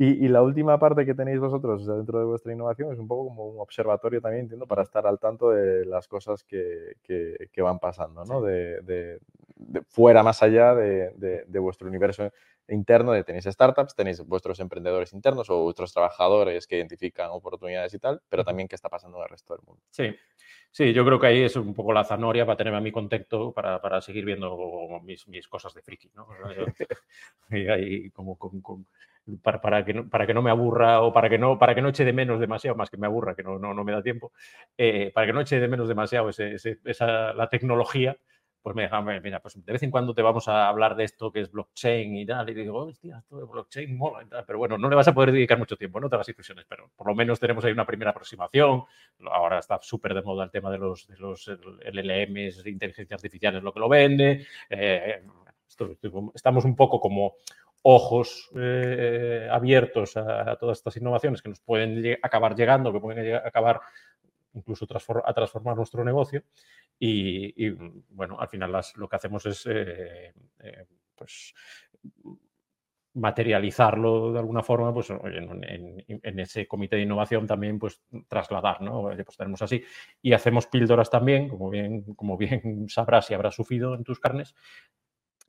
Y, y, la última parte que tenéis vosotros dentro de vuestra innovación es un poco como un observatorio también, entiendo, para estar al tanto de las cosas que, que, que van pasando, ¿no? De, de, de, fuera, más allá de, vuestro universo interno, de tenéis startups, tenéis vuestros emprendedores internos o vuestros trabajadores que identifican oportunidades y tal, pero también qué está pasando en el resto del mundo. Sí. Sí, yo creo que ahí es un poco la zanoria para tenerme a mi contexto para, para seguir viendo mis, mis, cosas de friki, ¿no? y ahí como con, con para, para, que no, para que no me aburra o para que no, para que no eche de menos demasiado, más que me aburra, que no, no, no me da tiempo, eh, para que no eche de menos demasiado ese, esa, la tecnología, pues me deja, mira, pues de vez en cuando te vamos a hablar de esto que es blockchain y tal, y digo, hostia, esto de blockchain mola pero bueno, no le vas a poder dedicar mucho tiempo, no te hagas ilusiones, pero por lo menos tenemos ahí una primera aproximación, ahora está súper de moda el tema de los, de los LLMs, inteligencia artificial es lo que lo vende, eh, estamos un poco como ojos eh, abiertos a, todas estas innovaciones que nos pueden acabar llegando, que pueden acabar incluso a transformar nuestro negocio. Y, bueno, al final lo que hacemos es eh, eh, pues, materializarlo de alguna forma pues, en, ese comité de innovación también pues, trasladar, ¿no? Pues tenemos así. Y hacemos píldoras también, como bien, como bien sabrás y habrás sufrido en tus carnes,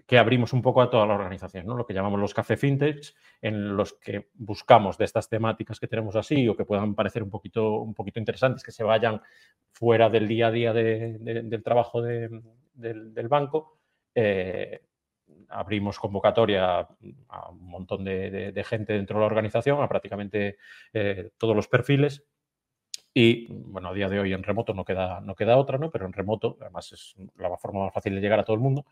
que abrimos un poco a toda la organización, ¿no? lo que llamamos los café fintechs, en los que buscamos de estas temáticas que tenemos así o que puedan parecer un poquito, un poquito interesantes, que se vayan fuera del día a día de, de, del trabajo de, del banco. Eh, abrimos convocatoria a un montón de, gente dentro de la organización, a prácticamente eh, todos los perfiles, y bueno, a día de hoy en remoto no queda, no queda otra, ¿no? Pero en remoto, además es la forma más fácil de llegar a todo el mundo,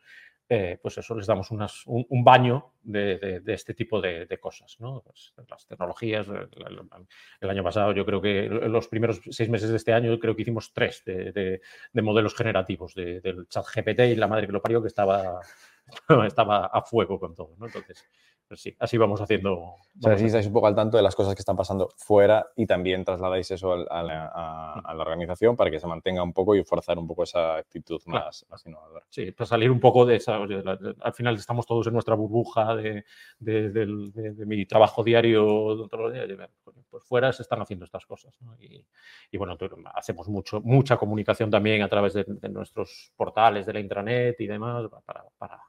eh, pues eso les damos un, baño de, de, este tipo de, de cosas, ¿no? Pues las tecnologías, el, año pasado yo creo que los primeros seis meses de este año creo que hicimos tres de, modelos generativos del chat GPT y la madre que lo parió que estaba estaba a fuego con todo. Entonces, pues sí, así vamos haciendo. O sea, así estáis un poco al tanto de las cosas que están pasando fuera y también trasladáis eso a la, a, la organización para que se mantenga un poco y forzar un poco esa actitud más, más innovadora. Sí, para salir un poco de esa. al final estamos todos en nuestra burbuja de, de, de, mi trabajo diario todos los días. Pues fuera se están haciendo estas cosas. ¿no? Y, y, bueno, hacemos mucho, mucha comunicación también a través de, nuestros portales de la intranet y demás para, para,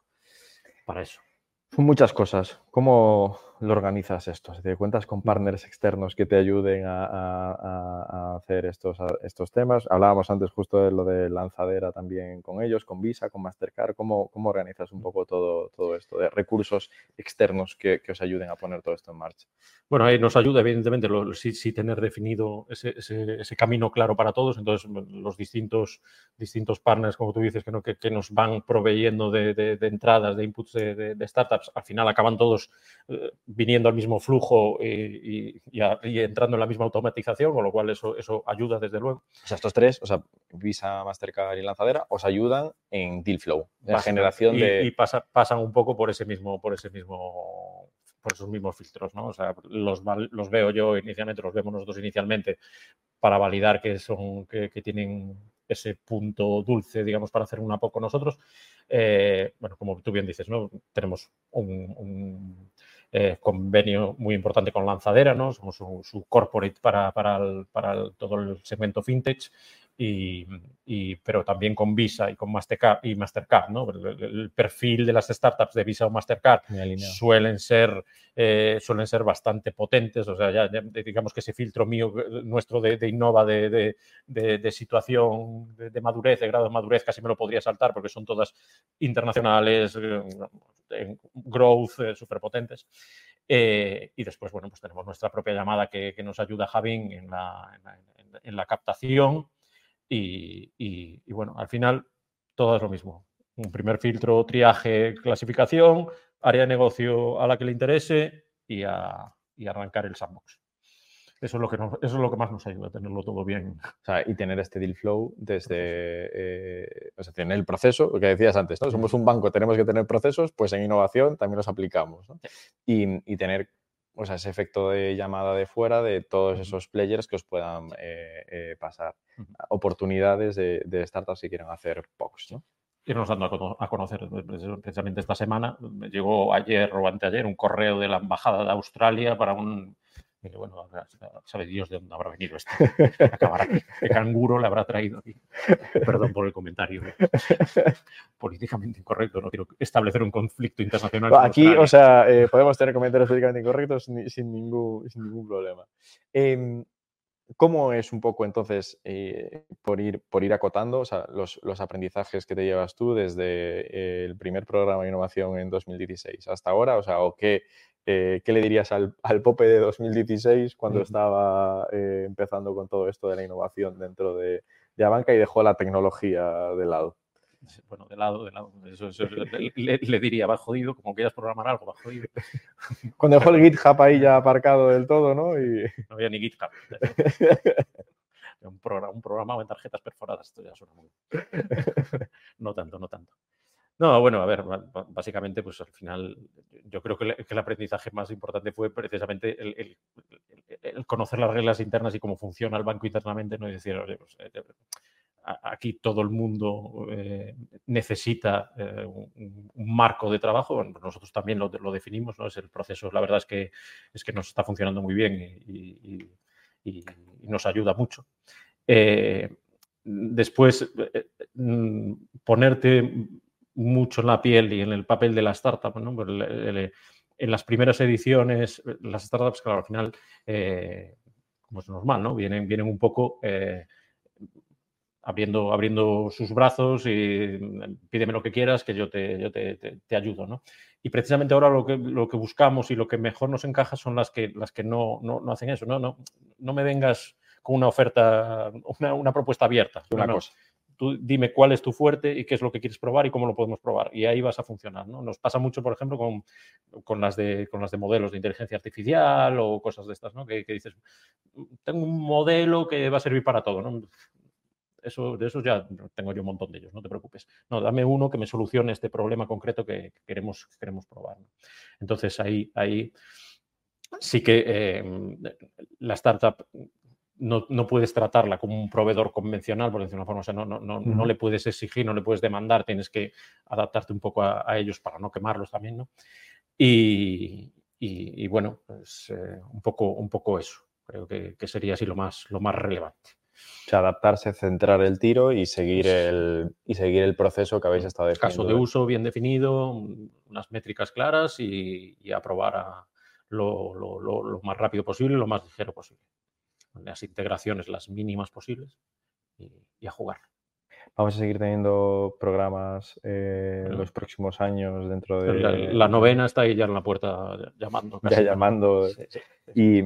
para eso. Son muchas cosas. ¿Cómo lo organizas esto? ¿Te cuentas con partners externos que te ayuden a, hacer estos, estos temas? Hablábamos antes justo de lo de lanzadera también con ellos, con Visa, con Mastercard. ¿Cómo, cómo organizas un poco todo, todo esto de recursos externos que, os ayuden a poner todo esto en marcha? Bueno, ahí nos ayuda, evidentemente, sí, tener definido ese, ese, camino claro para todos. Entonces, los distintos, distintos partners, como tú dices, que, ¿no? que, nos van proveyendo de, de, entradas, de inputs de, startups, al final acaban todos eh, viniendo al mismo flujo y, entrando en la misma automatización, con lo cual eso, eso ayuda desde luego. O sea, estos tres, o sea, Visa, Mastercard y Lanzadera, os ayudan en deal flow, la generación de... Y pasan un poco por ese mismo, por ese mismo por esos mismos filtros, ¿no? O sea, los, los veo yo inicialmente, los vemos nosotros inicialmente para validar que son, que, tienen ese punto dulce, digamos, para hacer una poco nosotros. Eh, bueno, como tú bien dices. Tenemos un eh, convenio muy importante con Lanzadera, ¿no? Somos su, corporate para, para, todo el segmento fintech, y, pero también con Visa y con Mastercard, y Mastercard ¿no? el, perfil de las startups de Visa o Mastercard suelen ser, eh, suelen ser bastante potentes, o sea, ya, digamos que ese filtro mío, eh, nuestro de, de Innova de, de, situación de, madurez, de grado de madurez, casi me lo podría saltar porque son todas internacionales, en growth eh, súper potentes. Eh, y después, bueno, pues tenemos nuestra propia llamada que, nos ayuda Javin en la, en la, captación. Y, y, bueno, al final todo es lo mismo. Un primer filtro, triaje, clasificación, área de negocio a la que le interese y, a, y arrancar el sandbox. Eso es, lo que eso es lo que más nos ayuda, a tenerlo todo bien. O sea, y tener este deal flow desde, eh, o sea, tener el proceso, lo que decías antes, ¿no? Somos un banco, tenemos que tener procesos, pues en innovación también los aplicamos, ¿no? y, y, tener o sea, ese efecto de llamada de fuera de todos esos players que os puedan eh, eh, pasar oportunidades de, de, startups que quieran hacer POCs, ¿no? irnos dando a conocer precisamente esta semana. Me llegó ayer o anteayer un correo de la Embajada de Australia para un bueno, sabe Dios de dónde habrá venido esto. Acabará ¿Qué canguro le habrá traído aquí? Perdón por el comentario. Políticamente incorrecto, no quiero establecer un conflicto internacional. Aquí, o sea, eh, podemos tener comentarios políticamente incorrectos sin, ningún, sin ningún problema. Em, ¿Cómo es un poco entonces, eh, por, ir, por ir acotando, o sea, los, los, aprendizajes que te llevas tú desde el primer programa de innovación en 2016 hasta ahora? O sea, ¿o qué, eh, ¿qué le dirías al, al, Pope de 2016 cuando estaba eh, empezando con todo esto de la innovación dentro de, de Abanca y dejó la tecnología de lado? Bueno, de lado, de lado. Eso, le, diría, va jodido, como quieras programar algo, va jodido. Cuando dejó el GitHub ahí ya aparcado del todo, ¿no? Y... No había ni GitHub. un, programa, un programa en tarjetas perforadas, esto ya suena muy... No tanto, no tanto. No, bueno, a ver, básicamente, pues al final yo creo que el, aprendizaje más importante fue precisamente el, conocer las reglas internas y cómo funciona el banco internamente, ¿no? Y decir, oye, pues, eh, aquí todo el mundo eh, necesita eh, un, marco de trabajo, pues nosotros también lo, definimos, ¿no? Es el proceso, la verdad es que, es que nos está funcionando muy bien y, nos ayuda mucho. después, mm, ponerte mucho en la piel y en el papel de la startup. ¿no? Pues en las primeras ediciones, las startups, claro, al final, eh, como es normal, ¿no? vienen, vienen un poco eh, abriendo, abriendo sus brazos y pídeme lo que quieras, que yo te, yo te, te, ayudo. ¿no? Y precisamente ahora lo que, lo que buscamos y lo que mejor nos encaja son las que, las que no, no, no hacen eso. No, no, no me vengas con una oferta, una, una propuesta abierta. Una cosa tú dime cuál es tu fuerte y qué es lo que quieres probar y cómo lo podemos probar. Y ahí vas a funcionar. ¿no? Nos pasa mucho, por ejemplo, con, con, las de, con las de modelos de inteligencia artificial o cosas de estas, ¿no? que, dices, tengo un modelo que va a servir para todo. ¿no? Eso, de eso ya tengo yo un montón de ellos, no te preocupes. No, dame uno que me solucione este problema concreto que, queremos, queremos probar. Entonces ahí, ahí sí que eh, la startup no, puedes tratarla como un proveedor convencional, por decirlo de una forma, no, no, no, le puedes exigir, no le puedes demandar, tienes que adaptarte un poco a, ellos para no quemarlos también, ¿no? Y, bueno, pues eh, un, poco, un poco eso, creo que, sería así lo más, lo más relevante. O sea, adaptarse, centrar el tiro y seguir el, y seguir el proceso que habéis estado definiendo. Caso de uso bien definido, unas métricas claras y, aprobar a lo, lo, más rápido posible y lo más ligero posible las integraciones las mínimas posibles y, a jugar. Vamos a seguir teniendo programas eh, en los próximos años dentro de... La, novena está ahí ya en la puerta llamando. ya llamando. y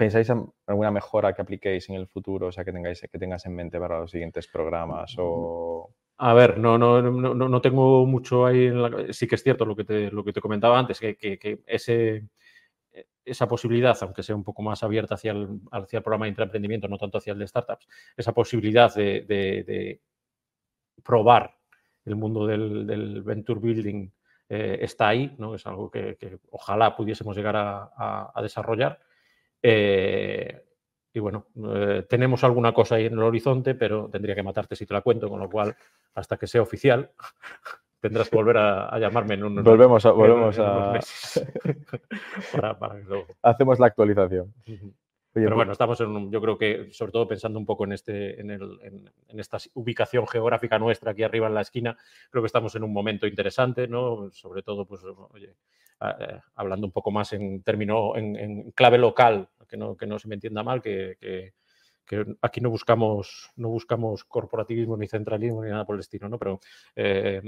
¿pensáis en alguna mejora que apliquéis en el futuro? O sea, que tengáis que tengas en mente para los siguientes programas o... A ver, no, no, no, no tengo mucho ahí. En la... Sí que es cierto lo que te, lo que te comentaba antes, que, que ese esa posibilidad, aunque sea un poco más abierta hacia el, hacia el programa de intraemprendimiento, no tanto hacia el de startups, esa posibilidad de, probar el mundo del, venture building eh, está ahí, ¿no? es algo que, ojalá pudiésemos llegar a, desarrollar. Eh, y bueno, eh, tenemos alguna cosa ahí en el horizonte, pero tendría que matarte si te la cuento, con lo cual, hasta que sea oficial, tendrás que volver a, llamarme en un Volvemos a. Volvemos a... Hacemos la actualización. Pero pues bueno, estamos en yo creo que, sobre todo pensando un poco en, este, en, el, en, esta ubicación geográfica nuestra aquí arriba en la esquina, creo que estamos en un momento interesante, ¿no? Sobre todo, pues, oye, eh, hablando un poco más en término, en, clave local, que no, que no se me entienda mal, que que aquí no buscamos, no buscamos corporativismo ni centralismo ni nada por el estilo, ¿no? Pero eh,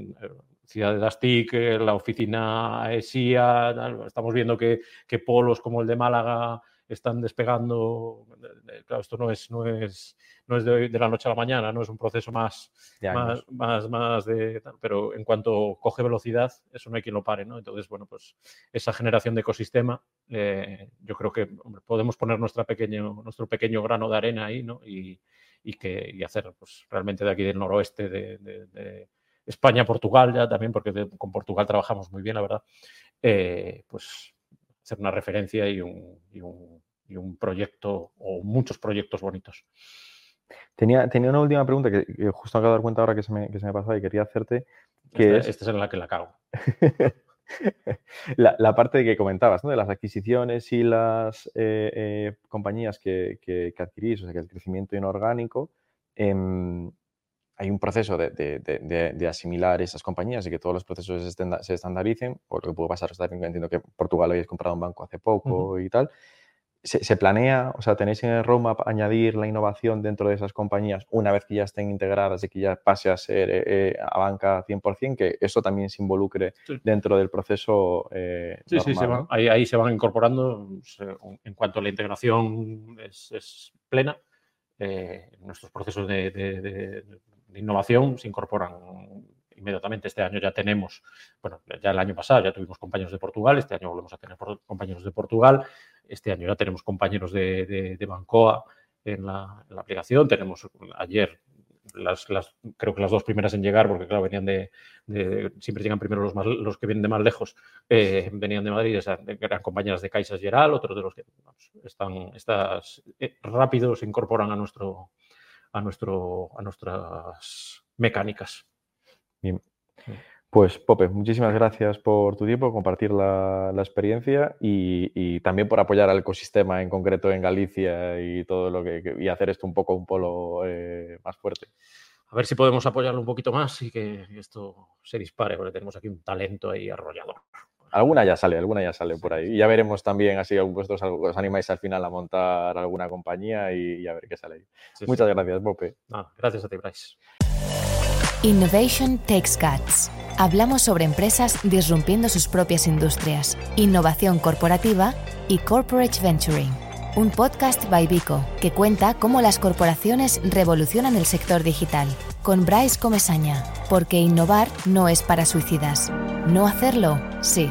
Ciudad de las TIC, eh, la oficina ESIA, estamos viendo que, que polos como el de Málaga están despegando. Claro, esto no es, no es, no es de, la noche a la mañana, no es un proceso más, más, más, más, de. Pero en cuanto coge velocidad, eso no hay quien lo pare, ¿no? Entonces, bueno, pues esa generación de ecosistema, eh, yo creo que podemos poner nuestra pequeño, nuestro pequeño grano de arena ahí, ¿no? Y, y que, y hacer, pues, realmente de aquí del noroeste de, España, Portugal ya también, porque con Portugal trabajamos muy bien, la verdad, eh, pues hacer una referencia y un, y un, y un proyecto o muchos proyectos bonitos. Tenía, tenía una última pregunta que, justo acabo de dar cuenta ahora que se me, que se me pasado y quería hacerte. Que esta, es... Esta es en la que la cago. la, parte de que comentabas, ¿no? de las adquisiciones y las eh, eh, compañías que, que, adquirís, o sea, que el crecimiento inorgánico, eh, hay un proceso de, de, de, asimilar esas compañías y que todos los procesos se, estandaricen, por lo que puede pasar, entiendo que Portugal has comprado un banco hace poco y tal. Se, planea, o sea, tenéis en el roadmap añadir la innovación dentro de esas compañías una vez que ya estén integradas y que ya pase a ser eh, eh, a banca 100%, que eso también se involucre dentro del proceso. Eh, sí, sí, ahí, ahí, se van incorporando en cuanto la integración es, plena. nuestros procesos de, de innovación se incorporan inmediatamente. Este año ya tenemos, bueno, ya el año pasado ya tuvimos compañeros de Portugal, este año volvemos a tener compañeros de Portugal, este año ya tenemos compañeros de, Bancoa en la, aplicación, tenemos ayer las, creo que las dos primeras en llegar, porque claro, venían de, siempre llegan primero los, los que vienen de más lejos, eh, venían de Madrid, eran compañeras de Caixas Geral, otros de los que están, estas eh, rápido se incorporan a nuestro, a, nuestro, a nuestras mecánicas. Bien. Pues Pope, muchísimas gracias por tu tiempo, compartir la, experiencia y, también por apoyar al ecosistema en concreto en Galicia y todo lo que y hacer esto un poco un polo eh, más fuerte. A ver si podemos apoyarlo un poquito más y que esto se dispare, porque tenemos aquí un talento ahí arrollador. Alguna ya sale, alguna ya sale por ahí. Y ya veremos también, así vosotros os animáis al final a montar alguna compañía y, a ver qué sale ahí. Muchas gracias, Bope. gracias a ti, Bryce. Innovation Takes Guts. Hablamos sobre empresas disrumpiendo sus propias industrias, innovación corporativa y corporate venturing. Un podcast by Vico que cuenta cómo las corporaciones revolucionan el sector digital. Con Bryce Comesaña, porque innovar no es para suicidas. No hacerlo, sí.